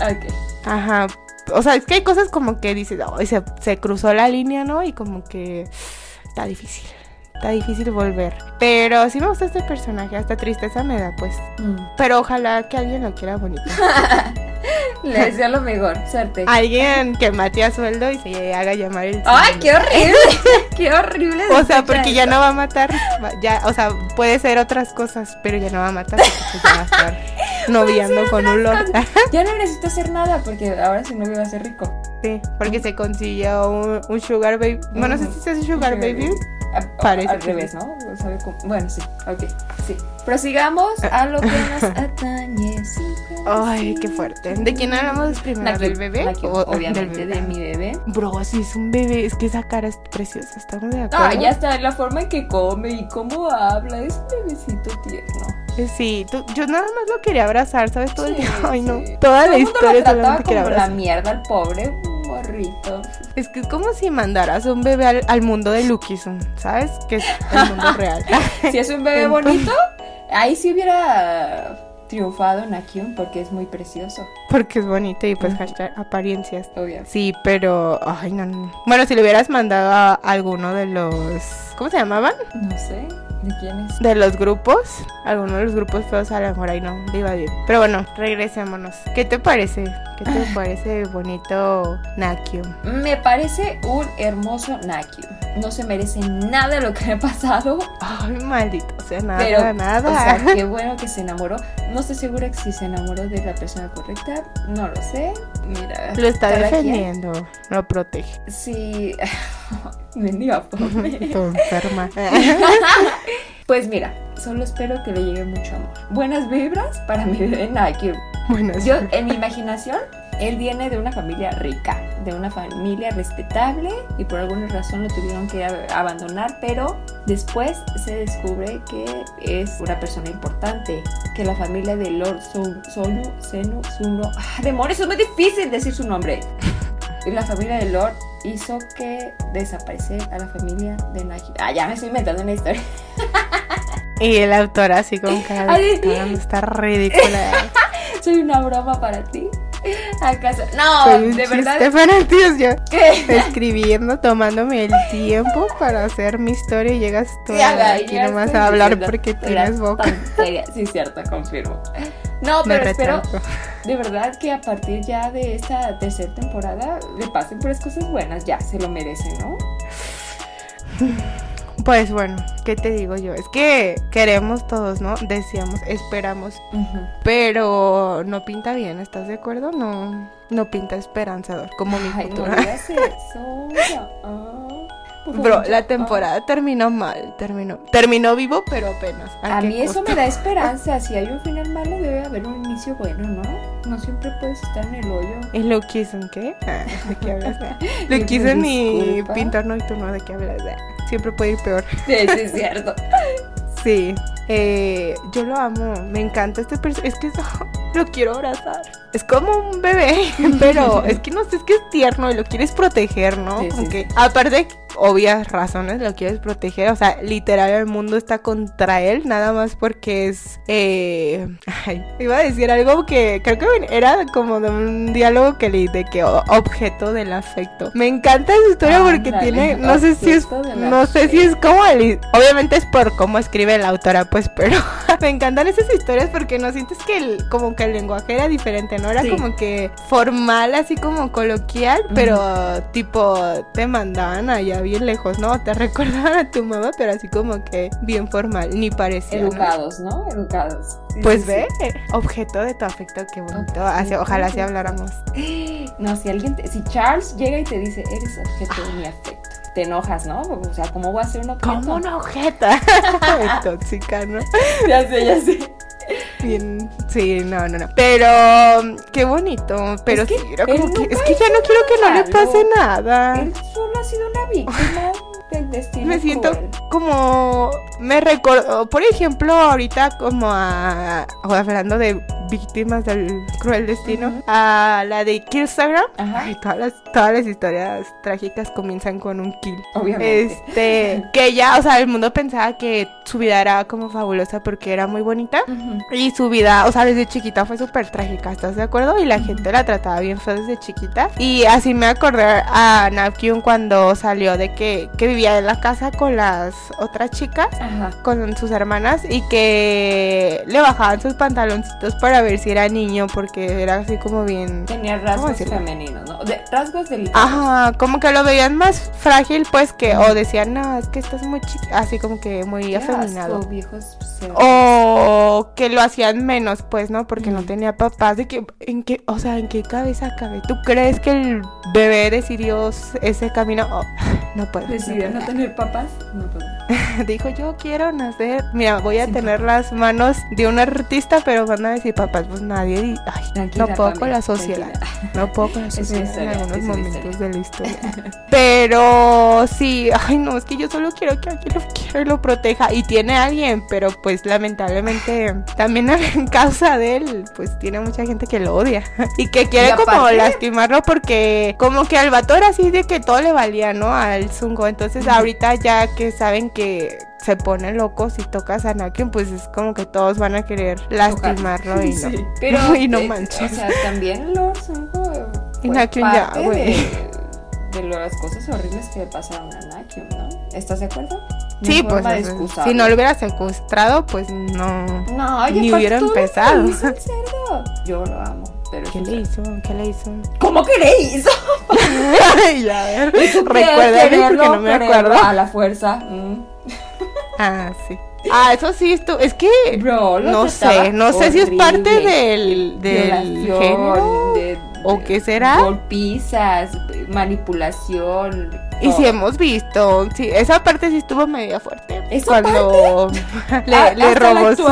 Ajá. O sea, es que hay cosas como que dices, oh, se, se cruzó la línea, ¿no? Y como que está difícil. Está difícil volver. Pero sí me gusta este personaje, hasta tristeza me da, pues. Mm. Pero ojalá que alguien lo quiera bonito. Le deseo lo mejor, suerte. Alguien que mate a sueldo y se haga llamar el ¡Ay, qué horrible! ¡Qué horrible! O sea, porque ya no va a matar, ya, o sea, puede ser otras cosas, pero ya no va a matar porque pues ya va a estar noviando con un lord. ya no necesito hacer nada porque ahora su novio va a ser rico. Sí, porque se consiguió un, sugar baby. Bueno, no sé si se hace sugar baby. Parece al revés, ¿no? Bueno, sí, ok, sí. Prosigamos a lo que nos atañe. Ay, qué fuerte. ¿De quién hablamos primero? ¿Del bebé? obviamente de mi bebé. Bro, si es un bebé, es que esa cara es preciosa, estamos de acuerdo. Ah, ya está, la forma en que come y cómo habla, es un bebecito tierno. Eh, sí, yo nada más lo quería abrazar, ¿sabes? Todo el día. Ay, no. Toda la historia solamente quería abrazar. la mierda al pobre morrito. Es que es como si mandaras un bebé al, mundo de Lukison, ¿sabes? Que es el mundo real. si es un bebé bonito, ahí sí hubiera triunfado Nakyun porque es muy precioso. Porque es bonito y pues hashtag apariencias. Obvio. Sí, pero ay no, no. Bueno, si le hubieras mandado a alguno de los ¿cómo se llamaban? No sé. ¿De quiénes? De los grupos. Algunos de los grupos feos a lo mejor ahí no le iba bien. Pero bueno, regresémonos. ¿Qué te parece? ¿Qué te parece bonito Nakio? Me parece un hermoso Nakio. No se merece nada de lo que le ha pasado. Ay, maldito. O sea, nada, Pero, nada. O sea, qué bueno que se enamoró. No estoy segura si se enamoró de la persona correcta. No lo sé. Mira. Lo está defendiendo. Lo protege. Sí. Mendiga enferma. pues mira, solo espero que le llegue mucho amor. Buenas vibras para mi bebé Nike. Buenas Yo, en mi imaginación, él viene de una familia rica, de una familia respetable y por alguna razón lo tuvieron que abandonar, pero después se descubre que es una persona importante, que la familia de Lord Sonu, Senu, Suno, ah, demonios, es muy difícil decir su nombre. Y la familia de Lord hizo que desapareciera a la familia de Najib. Ah, ya me estoy inventando una historia. Y el autor así con cara de está ridícula. Soy una broma para ti. ¿Acaso? No, de verdad. para ti, escribiendo, tomándome el tiempo para hacer mi historia y llegas tú aquí nomás a hablar porque tienes boca. Sí, cierto, confirmo. No, pero espero de verdad que a partir ya de esta tercera temporada le pasen por las cosas buenas, ya se lo merece, ¿no? Pues bueno, ¿qué te digo yo? Es que queremos todos, ¿no? Decíamos, esperamos, pero no pinta bien, ¿estás de acuerdo? No, no pinta esperanzador como mi futuro. Bro, la temporada terminó mal, terminó, terminó vivo, pero apenas. ¿A, mí eso me da esperanza. Si hay un final malo, debe haber un inicio bueno, ¿no? No siempre puedes estar en el hoyo. ¿Y lo quiso qué? Ah, ¿De qué hablas? lo quiso mi pintor nocturno, ¿de qué hablas? Siempre puede ir peor. Sí, sí, es cierto. sí, eh, yo lo amo, me encanta este personaje. Es que lo quiero abrazar. Es como un bebé, pero es que no sé, es que es tierno y lo quieres proteger, ¿no? Sí, aparte obvias razones lo quieres proteger. O sea, literal el mundo está contra él, nada más porque es... Eh, ay, iba a decir algo que creo que era como de un diálogo que leí de que objeto del afecto. Me encanta esa historia porque tiene... No sé si es... No sé si es como... obviamente es por cómo escribe la autora, pues, pero me encantan esas historias porque no sientes que el, como que el lenguaje era diferente, ¿no? Era como que formal, así como coloquial, pero tipo te mandaban allá bien lejos, ¿no? Te recordaban a tu mamá, pero así como que bien formal, ni parecía. Educados, ¿no? Educados. pues ve, objeto de tu afecto, qué bonito. ojalá así habláramos. No, si alguien, si Charles llega y te dice, eres objeto de mi afecto te enojas, ¿no? O sea, ¿cómo voy a ser un objeto? Como una ojeta. tóxica, ¿no? Ya sé, ya sé. Bien, sí, no, no, no. Pero qué bonito. Pero es que, sí, como que, es que ya no quiero que no le pase nada. Él solo ha sido una víctima del destino. Me siento como me recordó, por ejemplo, ahorita como a hablando de víctimas del cruel destino, a la de Killstagram. Ajá. todas las, todas las historias trágicas comienzan con un kill. Obviamente. Este, que ya, o sea, el mundo pensaba que su vida era como fabulosa porque era muy bonita. Y su vida, o sea, desde chiquita fue súper trágica, ¿estás de acuerdo? Y la gente la trataba bien feo desde chiquita. Y así me acordé a Navkyun cuando salió de que, que vivía en la casa con las otras chicas, con sus hermanas, y que le bajaban sus pantaloncitos para ver si era niño porque era así como bien... Tenía rasgos femeninos, ¿no? De, rasgos delicados. Ajá, como que lo veían más frágil pues que... O decían, no, es que estás muy chiquito, así como que muy afeminado. viejos o que lo hacían menos pues, ¿no? Porque no tenía papás. De que, ¿en qué, o sea, ¿en qué cabeza cabe? ¿Tú crees que el bebé decidió ese camino? Oh, no puedo. ¿Decidió no, tener papás? No puedo. Dijo, yo quiero nacer. Mira, voy a tener las manos de un artista, pero van a decir papás, pues nadie. Ay, no puedo con la sociedad. No puedo con la sociedad en algunos momentos de la historia. Pero sí, ay, no, es que yo solo quiero que alguien lo quiera y lo proteja. Y tiene alguien, pero pues lamentablemente también en causa de él, pues tiene mucha gente que lo odia. y que quiere como lastimarlo porque como que al vato era así de que todo le valía, ¿no? Al Zungo. Entonces ahorita ya que saben que se pone loco si tocas a Nakion, pues es como que todos van a querer lastimarlo y no. Pero, y no eh, manches. O sea, también los Y Nakion ya, güey. De, las cosas horribles que le pasaron a Nakion, ¿no? ¿Estás de acuerdo? sí, pues si no lo hubiera secuestrado, pues no, no ni hubiera empezado. Yo lo amo. Pero ¿Qué le hizo? ¿Qué le hizo? ¿Cómo que le hizo? ya, a ver. Recuérdame porque no me acuerdo. A la fuerza. Mm. Ah, sí. Ah, eso sí, esto, es que Bro, no sé, no sé si es parte del, del género o qué será. Golpizas, manipulación. Y si hemos visto, sí, esa parte sí estuvo media fuerte. cuando le, le robó su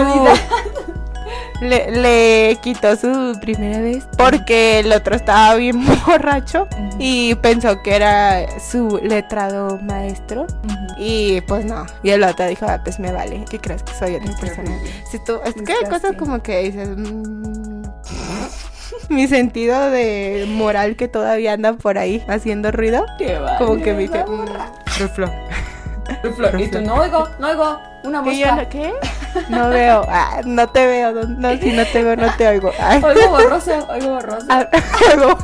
le, le, quitó su primera vez porque el otro estaba bien borracho y pensó que era su letrado maestro y pues no y el otro dijo ah, pues me vale ¿qué crees que soy otra persona si tú es que hay cosas como que dices mm, mi sentido de moral que todavía anda por ahí haciendo ruido. Qué. Como que me dice, mm, Ruflo. Ruflo. Y tú, no oigo, no oigo, una ¿Qué, yo mosca. ¿Qué? No veo. Ah, no te veo. No, no, si no te veo, no te oigo. Ay. Oigo borroso, oigo borroso. Ah,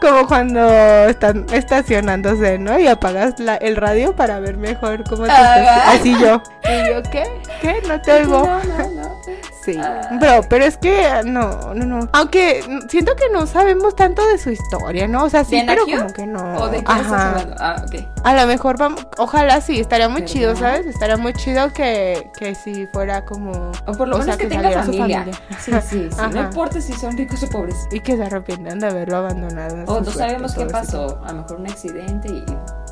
Como cuando están estacionándose, ¿no? Y apagas la- el radio para ver mejor cómo te Ah, estás. Así yo. Y yo, ¿qué? ¿Qué? No te oigo. No, no, no. Sí, Ah. bro, pero es que no, no, no. Aunque siento que no sabemos tanto de su historia, ¿no? O sea, sí, ¿De pero como que no. ¿O de qué Ajá. Ah, ok. A lo mejor vamos, ojalá sí, estaría muy Pero chido, no. ¿sabes? Estaría muy chido que, que si fuera como O por lo O menos sea, que, que tenga saliera su familia. familia. Sí, sí, sí. No importa si son ricos o pobres. y que se arrepientan de haberlo abandonado. O no suerte, sabemos qué pasó. A lo mejor un accidente y.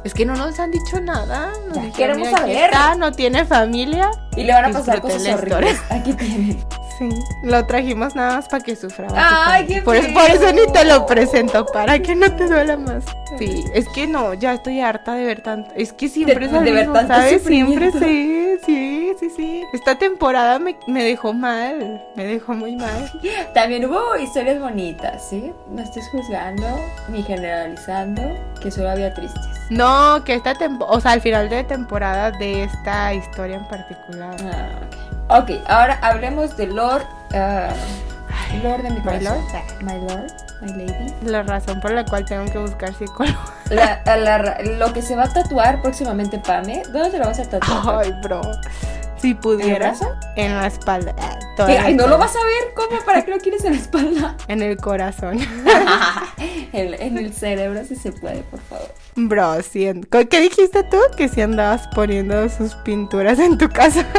Es que no nos han dicho nada. Nos Ya dijeron, queremos "Mira, aquí saber". está, no tiene familia. Y le van a pasar cosas horribles. Aquí tienen. Sí, lo trajimos nada más para que sufra. Ay, qué por, por eso ni te lo presento, para que no te duela más. Sí, es que no, ya estoy harta de ver tanto. Es que siempre De- es lo de ver tanto ¿sabes? Siempre sí, sí, sí, sí. Esta temporada me, me dejó mal, me dejó muy mal. También hubo historias bonitas, ¿sí? No estés juzgando ni generalizando que solo había tristes. No, que esta temporada, o sea, al final de temporada de esta historia en particular. Ah, ok. Ok, ahora hablemos de Lord. ah, Lord de mi My corazón. Lord. My Lord, my Lady. La razón por la cual tengo que buscar psicólogo. La- la- lo que se va a tatuar próximamente, Pame. ¿Dónde te lo vas a tatuar? Ay, bro. Si ¿En pudiera. brazo? En la espalda. ah, toda ¿Qué? la Ay, no lo vas a ver. ¿Cómo? ¿Para qué lo quieres en la espalda? En el corazón. en, en el cerebro, si se puede, por favor. Bro, si en- ¿qué dijiste tú? Que si andabas poniendo sus pinturas en tu casa.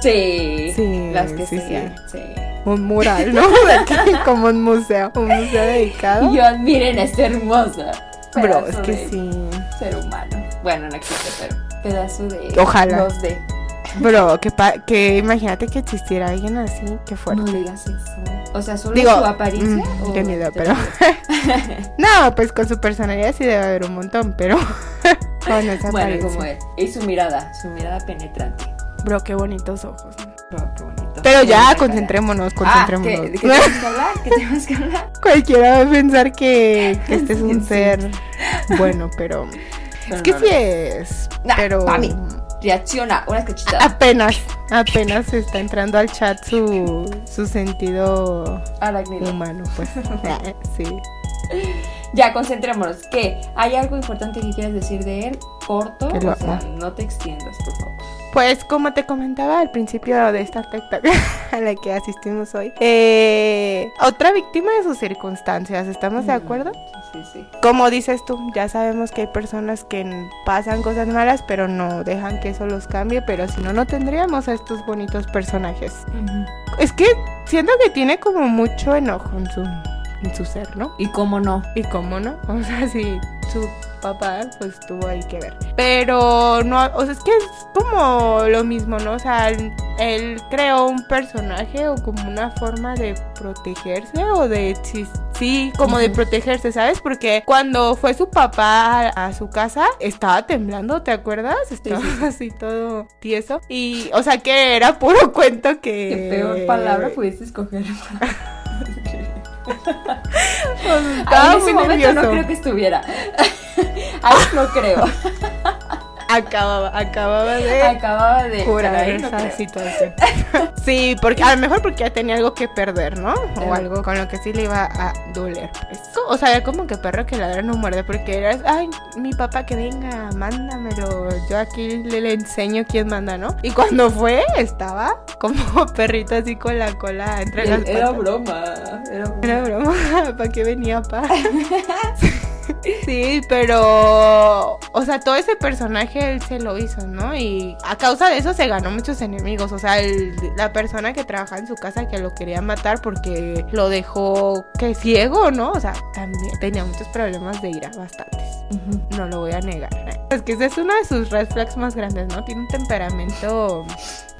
Sí. Sí, Las que sí, sean. Sí. Un mural, ¿no? Como un museo. Un museo dedicado. Yo admiren a esta hermosa. Bro, es que sí. Ser humano. Bueno, no existe, pero pedazo de. Ojalá. 2D. Bro, que, pa- que imagínate que existiera alguien así. Qué fuerte. No digas eso. O sea, solo Digo, su apariencia. mm, o qué miedo, pero- No, pues con su personalidad sí debe haber un montón, pero con esa Bueno, apariencia. como es. Y su mirada, su mirada penetrante. Bro, qué bonitos ojos. Oh, qué bonito. Pero Qué ya, concentrémonos, cara. Ah, ¿qué, concentrémonos. ¿de qué tenemos que hablar? ¿Qué tenemos que hablar? Cualquiera va a pensar que, que este es un Sí. ser bueno, pero Pero es que no, sí no. es. Nah, pero mami. Reacciona, unas cachitas. apenas, apenas está entrando al chat su, su sentido humano, pues. Ah, sí. Ya, concentrémonos. ¿Qué? ¿Hay algo importante que quieras decir de él? Corto. Lo o sea, no te extiendas, por favor. Pues como te comentaba al principio de esta TikTok a la que asistimos hoy, eh, otra víctima de sus circunstancias, ¿estamos de acuerdo? Sí, sí, sí. Como dices tú, ya sabemos que hay personas que pasan cosas malas, pero no dejan que eso los cambie, pero si no, no tendríamos a estos bonitos personajes. Es que siento que tiene como mucho enojo en su, en su ser, ¿no? ¿Y cómo no? ¿Y cómo no? O sea, si su papá pues tuvo ahí que ver. Pero no, o sea, es que es como lo mismo, ¿no? O sea, él, creó un personaje o como una forma de protegerse o de sí, sí, como de protegerse, ¿sabes? Porque cuando fue su papá a, a su casa estaba temblando, ¿te acuerdas? Estaba así todo tieso y o sea, que era puro cuento que ¿Qué peor palabra pudiste escoger? Pues, estaba en ese muy momento no nervioso. creo que estuviera. Ahí no creo. Acababa, acababa de Acababa de. curar no esa situación. sí, porque a lo mejor porque ya tenía algo que perder, ¿no? O algo con lo que sí le iba a doler. pues. O sea, como que perro que ladra no muerde, porque eras, ay, mi papá que venga, mándamelo. Yo aquí le, le enseño quién manda, ¿no? Y cuando fue, estaba como perrito así con la cola entre las Era broma. Era broma. Era broma, ¿para qué venía pa? Sí, pero, o sea, todo ese personaje él se lo hizo, ¿no? Y a causa de eso se ganó muchos enemigos, o sea, el- la persona que trabajaba en su casa que lo quería matar porque lo dejó que ciego, ¿no? O sea, también tenía muchos problemas de ira, bastantes. No lo voy a negar. Es que ese es uno de sus red flags más grandes, ¿no? Tiene un temperamento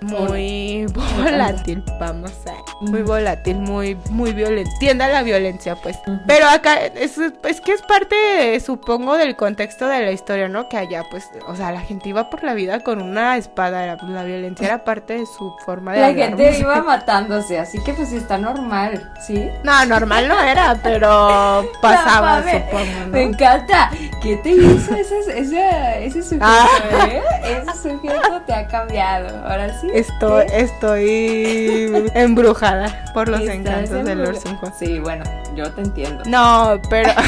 muy volátil, vamos a muy Ujú. volátil, muy muy violento. Tiende a la violencia, pues. Pero acá es, es que es parte parte, supongo, del contexto de la historia, ¿no? Que allá, pues, o sea, la gente iba por la vida con una espada, la, la violencia era parte de su forma de La hablar, gente ¿no? iba matándose, así que pues está normal, ¿sí? No, normal no era, pero pasaba, No, supongo, Me ¿no? encanta. ¿Qué te hizo ese, ese, ese sujeto, Ah. eh? Ese sujeto te ha cambiado. Ahora sí. Estoy, ¿qué? estoy embrujada por los encantos de Lord embrujada. Sinjo. Sí, bueno, yo te entiendo. No, pero.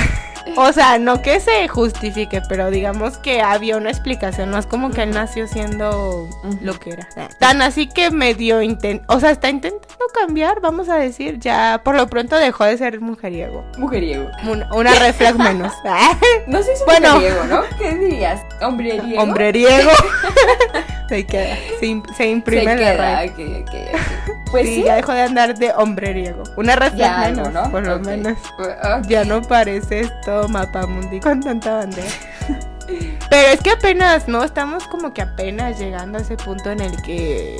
O sea, no que se justifique, pero digamos que había una explicación. No es como que él nació siendo lo que era. Tan así que medio intent... O sea, está intentando cambiar, vamos a decir. Ya por lo pronto dejó de ser mujeriego. Mujeriego. Una, una red flag menos. No sé si Bueno. mujeriego, ¿no? ¿Qué dirías? ¿Hombreriego? Hombreriego. se queda. Se, im- se Se imprime en la queda, red. ok, ok, ok. Pues sí, sí. ya dejó de andar de hombreriego. Una algo, menos, ¿no? por lo menos. Ya no parece esto mapamundi con tanta bandera. Pero es que apenas, ¿no? Estamos como que apenas llegando a ese punto en el que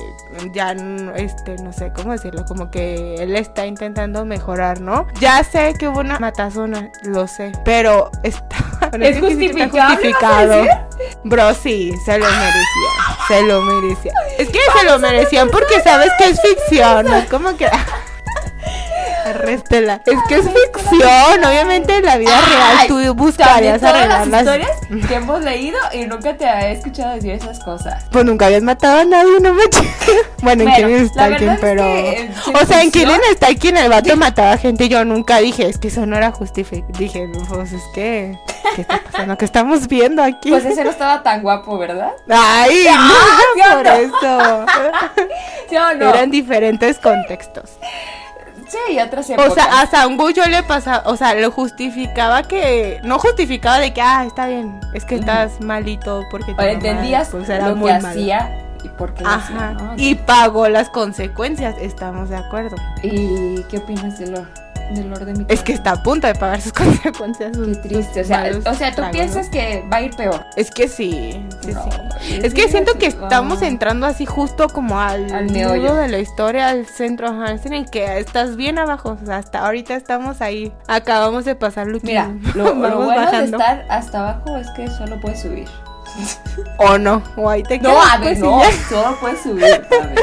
ya, no- este, no sé cómo decirlo, como que él está intentando mejorar, ¿no? Ya sé que hubo una matazona, lo sé, pero está... ¿Es justificable, vas a justificado. Bro, sí, se lo merecía, se lo merecía. Es que se lo merecían porque sabes que es ficción, no es como que... Arréstela. Es que es ficción, obviamente en la vida real tú buscarías arreglar las historias que hemos leído y nunca te he escuchado decir esas cosas. Pues nunca habías matado a nadie, no me Bueno, en Bueno, Killing la Stalking, verdad es pero. o sea, en funciona. Killing Stalking el vato mataba a gente y yo nunca dije, es que eso no era justificado. Dije, pues es que. ¿Qué está pasando? ¿Qué estamos viendo aquí? Pues ese no estaba tan guapo, ¿verdad? Ay, ¿sí no, por eso. Eran diferentes contextos. Sí, y otras épocas. O sea, a Sangu yo le pasaba, o sea, lo justificaba que, no justificaba de que, ah, está bien, es que estás malito porque mamá, entendías pues, era lo muy que hacía y por qué lo hacía, Ajá, ¿no? y pagó las consecuencias, estamos de acuerdo. ¿Y qué opinas de Lord? Es que está a punto de pagar sus consecuencias. Qué triste, o sea, malos o sea, tú tragos, piensas que va a ir peor. Es que sí, sí, No, sí. Es que siento que estamos entrando así justo como al, Al nudo meollo. de la historia, al centro, ajá, en que estás bien abajo, o sea, hasta ahorita estamos ahí, acabamos de pasar Lucky. Mira, lo, bueno bajando. de estar hasta abajo es que solo puedes subir. O no, o ahí te No, quedas. a ver, pues, no, ya. solo puedes subir, Pame.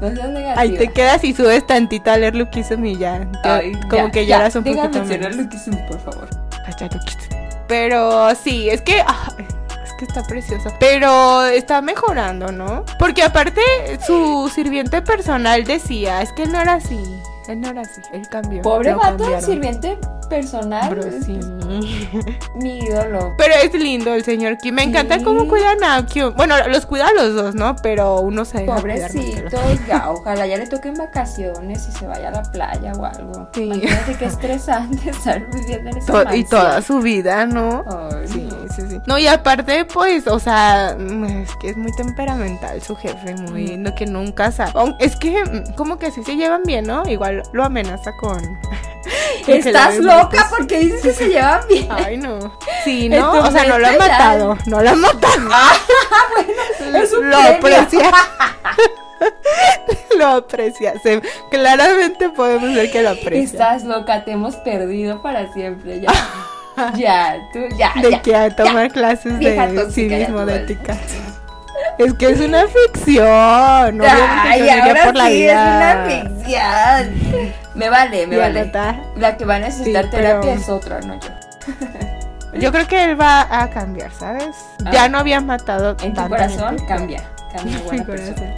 No seas negativa. Ahí te quedas y subes tantito a leer Luquism y ya. te- Ay, como que lloras un deja poquito mencionar hizo, por favor. Luquism. Pero sí, es que. ah, es que está preciosa. Pero está mejorando, ¿no? Porque aparte, su sirviente personal decía: es que no era así. Él no era así. Él cambió. Pobre vato, cambiaron. sirviente personal. Bro, sí. Mi ídolo. Pero es lindo el señor Kim. Me encanta Sí. cómo cuidan a Kim. Bueno, los cuida a los dos, ¿no? Pero uno se deja el Pobrecito, ya, ojalá ya le toquen vacaciones y se vaya a la playa o algo. Sí. Imagínate qué estresante estar viviendo en esa To- y toda su vida, ¿no? Ay, Sí, no. sí, sí. No, y aparte, pues, o sea, mm, es que es muy temperamental su jefe, muy Mm. lo que nunca sabe. Es que, mm, como que sí se llevan bien, ¿no? Igual lo amenaza con. Estás loca porque dices que se llevan bien. Ay, no. Sí, ¿no? O sea, no lo ha mente ya- matado. No lo ha matado. es un lo premio. aprecia. lo aprecia. Se- claramente podemos ver que lo aprecia. Estás loca, te hemos perdido para siempre. Ya, ya, tú, ya. de ya. que a tomar clases Vieja de tóxica, civismo de ética. Es que es una ficción. Ay, ahora por la sí, vida. es una ficción. Me vale, me vale. La que va a necesitar Sí, terapia pero- es otra, no yo. Yo creo que él va a cambiar, ¿sabes? Ah. Ya no había matado En tu corazón gente. cambia. Cambia buena corazón. persona.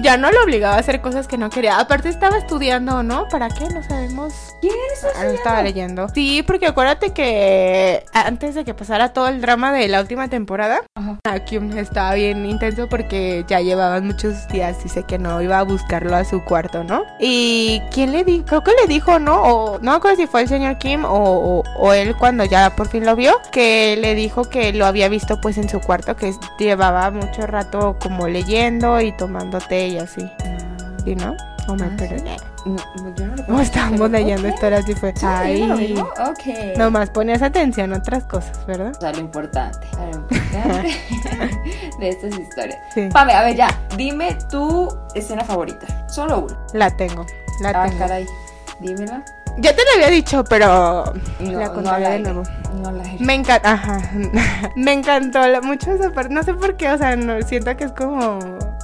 Ya no lo obligaba a hacer cosas que no quería. Aparte estaba estudiando, ¿no? ¿Para qué? No sabemos. ¿Quién es Ah, no estaba leyendo. Sí, porque acuérdate que antes de que pasara todo el drama de la última temporada, Ajá. Kyung estaba bien intenso porque ya llevaban muchos días. Dice que no iba a buscarlo a su cuarto, ¿no? Y ¿quién le dijo? Creo que le dijo, ¿no? O no me acuerdo si fue el señor Kim o, o- o él cuando ya por fin lo vio, que le dijo que lo había visto pues en su cuarto, que llevaba mucho rato como leyendo y tomando té y así. ¿Sí, no? O me Ah, perdí. No, yo no lo No estábamos pero- leyendo historias y fue. Sí, Ay. Ok. nomás ponías atención a otras cosas, ¿verdad? O sea, lo importante, a lo importante de estas historias. Sí. Pame, a ver, ya, dime tu escena favorita. Solo una. La tengo, la Ah, tengo. caray, dímela. Ya te lo había dicho, pero No, la no contaré la de nuevo. No la Me encanta, ajá. Me encantó mucho esa parte. No sé por qué, o sea, no, siento que es como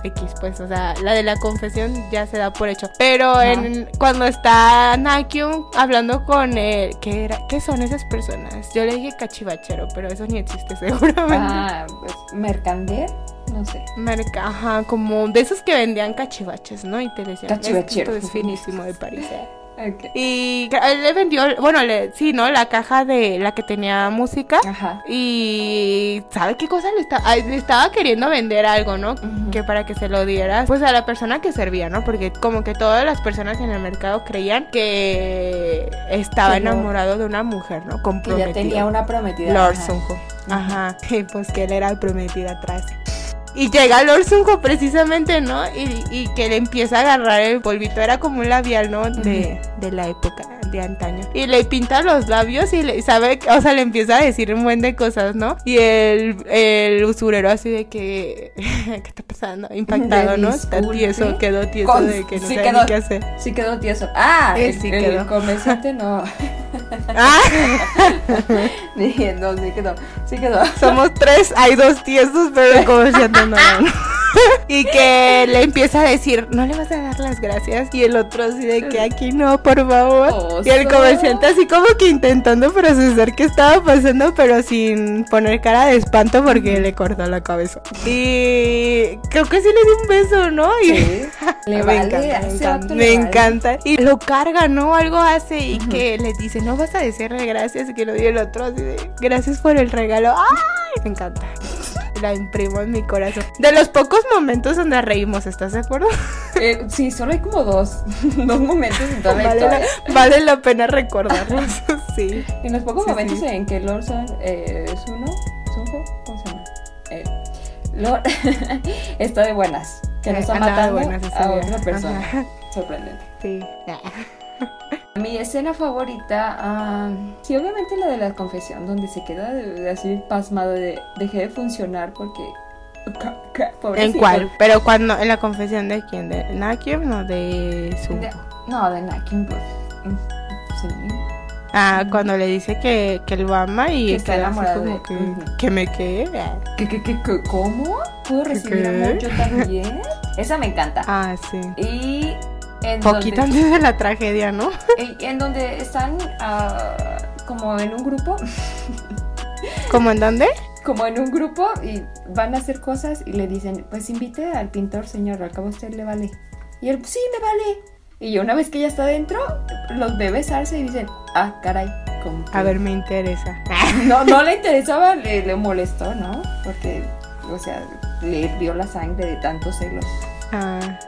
X, pues, o sea, la de la confesión ya se da por hecho. Pero Ajá. en, cuando está Nakyun hablando con él, ¿qué era? ¿Qué son esas personas? Yo le dije cachivachero, pero eso ni existe seguramente. Ah, pues, mercander, no sé. Merca- ajá, como de esos que vendían cachivaches, ¿no? Y te decían, esto es finísimo de París. ¿eh?". Y él le vendió, bueno, le, sí, ¿no? La caja de la que tenía música. Ajá. Y ¿sabe qué cosa le, está, le estaba queriendo vender algo, no? Que para que se lo dieras, pues a la persona que servía, ¿no? Porque como que todas las personas en el mercado creían que estaba enamorado de una mujer, ¿no? Que Comprometido. ya tenía una prometida. Lord ajá. Ajá. Y pues que él era el prometido atrás. Y llega Lord Sunjo precisamente, ¿no? Y, y que le empieza a agarrar el polvito. Era como un labial, ¿no? De, de la época de antaño. Y le pinta los labios y le sabe, o sea, le empieza a decir un buen de cosas, ¿no? Y el, el usurero así de que, ¿qué está pasando? Impactado, ¿no? Está tieso, quedó tieso Con- de que no sí sabe quedó. ni qué hacer. Sí quedó tieso. Ah, Eh, el, sí el quedó. comerciante no. Ah, Dije, no, sí quedó. Sí quedó. Somos tres, hay dos tiesos, pero el comerciante no. Y que le empieza a decir, no le vas a dar las gracias. Y el otro así de que aquí no, por favor. Oso. Y el comerciante así como que intentando procesar qué estaba pasando, pero sin poner cara de espanto porque le cortó la cabeza. Y creo que sí le dio un beso, ¿no? Y Sí. Le me encanta, me encanta, me. Y lo carga, ¿no? Algo hace y que le dice, no vas a decirle gracias. Y que lo dio el otro así de, gracias por el regalo. ¡Ay! Me encanta. La imprimo en mi corazón. De los pocos momentos donde reímos, ¿estás de acuerdo? Eh, sí, solo hay como dos, dos momentos en toda Vale la, historia. vale la pena recordarlos. sí. En los pocos Sí, momentos sí. en que Lord Sun, eh, Suno, Sunjo, ¿cómo se llama? Eh, Lord está de buenas, que no está Andaba de matando buenas a otra persona. Ajá. Sorprendente. Sí. Mi escena favorita, ah, sí, obviamente la de la confesión, donde se queda de- de así pasmado de dejé de funcionar porque. ¿En cuál? Pero cuando, en la confesión de quién? ¿De Nakium o de su? De- no, de Nakin, pues. mm, Sí. Ah, cuando le dice que, que lo ama y Que está enamorado como de- que, que me quede. ¿Qué, qué, qué, qué- cómo ¿Puedo recibir amor yo también? Esa me encanta. Ah, sí. Y en Poquito donde, antes de la tragedia, ¿no? en, en donde están ah, como en un grupo, ¿Cómo en dónde? como en un grupo y van a hacer cosas y le dicen, pues invite al pintor, señor, al cabo a usted le vale. Y él, sí, me vale. Y una vez que ya está dentro, los ve besarse y dicen, ah, caray, como que A ver, me interesa. no, no le interesaba, le, le molestó, ¿no? Porque, o sea, le hirvió la sangre de tantos celos. Ah,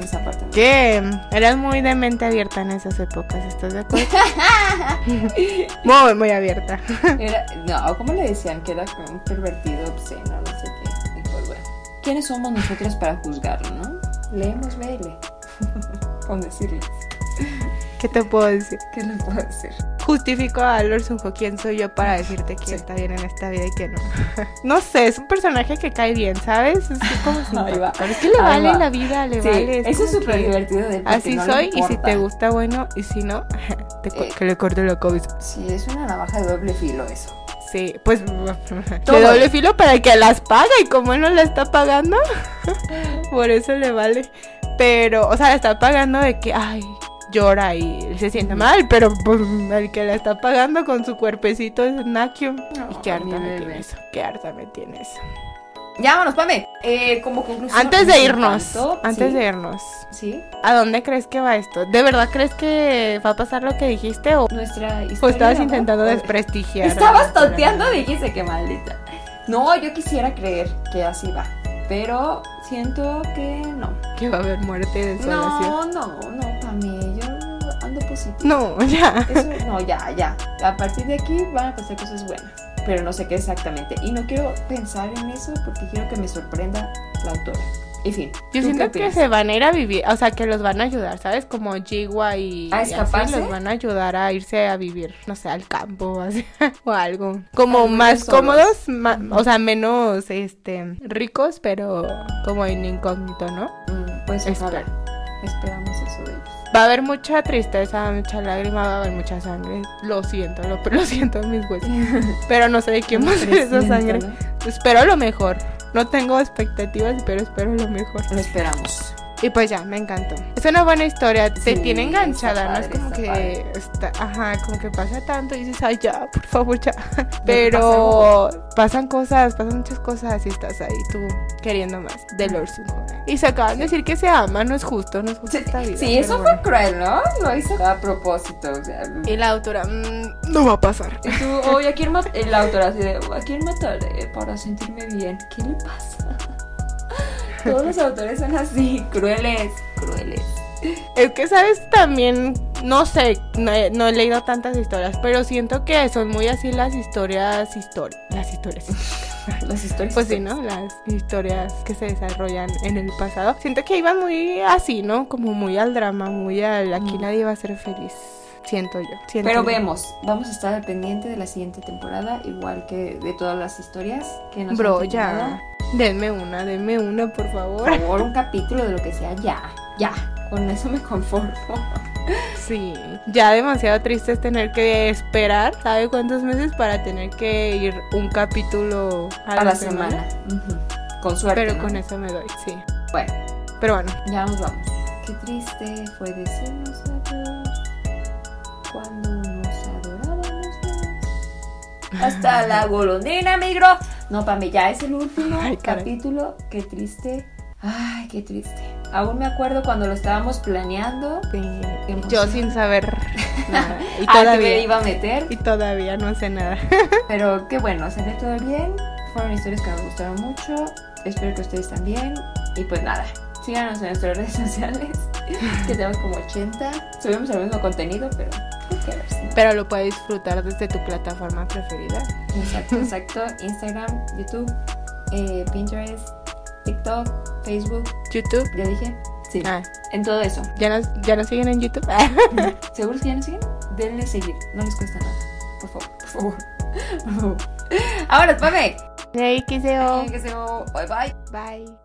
Esa parte. que eras muy de mente abierta en esas épocas, ¿estás de acuerdo? muy, muy abierta. Era, no, ¿cómo le decían? Que era un pervertido obsceno, no sé qué. Y pues bueno. ¿Quiénes somos nosotros para juzgarlo, no? Leemos BL. Con decirles. ¿Qué te puedo decir? ¿Qué les puedo decir? Justifico a Lord quién soy yo para decirte quién Sí. está bien en esta vida y quién no. no sé, es un personaje que cae bien, ¿sabes? Es como Ahí va. simpático. Es que le vale va. la vida, le Sí, vale. eso es súper divertido de Así no le soy y si te gusta, bueno, y si no, te Eh. que le corte la cabeza. Sí, es una navaja de doble filo eso. Sí, pues Todo. de doble filo para el que las paga y como él no la está pagando, por eso le vale. Pero, o sea, la está pagando de que, ay, llora y se siente mal, pero pues, el que la está pagando con su cuerpecito es Nakium. y qué harta me bebé. tiene eso, qué harta me tiene eso. Ya, vámonos, Pame. Eh, como conclusión. Antes de irnos, antes sí, de irnos, Sí, ¿a dónde crees que va esto? ¿De verdad crees que va a pasar lo que dijiste o, nuestra historia. o estabas de amor, intentando desprestigiar? Estabas tonteando, dijiste que maldita. No, yo quisiera creer que así va. Pero siento que no. Que va a haber muerte desolación. No, no, no, No, ya. Eso, no, ya, ya. A partir de aquí van a pasar cosas buenas. Pero no sé qué exactamente. Y no quiero pensar en eso porque quiero que me sorprenda la autora. En fin. Yo ¿tú qué siento que se van a ir a vivir, o sea, que los van a ayudar, ¿sabes? Como Jiwa y, ¿A y así los van a ayudar a irse a vivir, no sé, al campo o, así, o algo. Como más solos. cómodos, o sea, menos este ricos, pero como en incógnito, ¿no? Mm, pues ojalá. Esperamos. Va a haber mucha tristeza, mucha lágrima, va a haber mucha sangre. Lo siento, lo, lo siento en mis huesos. Pero no sé de quién va a ser esa sangre. Espero lo mejor. No tengo expectativas, pero espero lo mejor. Lo esperamos. Y pues ya, me encantó. Es una buena historia, te tiene enganchada, no es como que está, ajá, como que pasa tanto y dices, ay, ya, por favor, ya. Pero pasan cosas, pasan muchas cosas y estás ahí tú queriendo más de Lord Y se acaban de decir que se ama, no es justo, no es justo sí, esta vida. Sí, eso fue cruel, ¿no? Lo hizo a propósito. O sea, y la autora, mmm, no va a pasar. Y tú, oye, ¿a quién? La autora así de, ¿a quién mataré para sentirme bien? ¿Qué le pasa? Todos los autores son así, crueles, crueles. Es que, ¿sabes? También, no sé, no he, leído tantas historias, pero siento que son muy así las historias, historias, las historias. las historias. Pues sí, ¿no? Las historias que se desarrollan en el pasado. Siento que iban muy así, ¿no? Como muy al drama, muy al aquí nadie va a ser feliz. Siento yo. Pero vemos, vamos a estar al pendiente de la siguiente temporada, igual que de todas las historias que nos Bro, ya. Denme una, denme una, por favor. Por favor, un capítulo de lo que sea, ya, ya. Con eso me conformo. Sí, ya demasiado triste es tener que esperar, ¿sabe cuántos meses para tener que ir un capítulo a, la, semana? Con suerte. Pero con eso me doy, sí. Bueno. Pero bueno. Ya nos vamos. Qué triste fue decirnos adiós cuando nos adorábamos Hasta la golondrina migró. No, para mí ya es el último capítulo. Qué triste. Ay, qué triste. Aún me acuerdo cuando lo estábamos planeando. Yo sin saber nada. Y todavía me iba a meter. Y todavía no sé nada. Pero qué bueno, se ve todo bien. Fueron historias que me gustaron mucho. Espero que ustedes también. Y pues nada, síganos en nuestras redes sociales. que tenemos como 80. Subimos el mismo contenido, pero pero lo puedes disfrutar desde tu plataforma preferida. Exacto, exacto. Instagram, YouTube, eh, Pinterest, TikTok, Facebook. YouTube. Ya dije. Sí. Ah. En todo eso. ¿Ya nos, ¿Ya nos siguen en YouTube? ¿Seguro que ya nos siguen? Denle seguir. No les cuesta nada. Por favor, por favor. Por favor. Ahora, Pame. Hey, que Bye bye. Bye.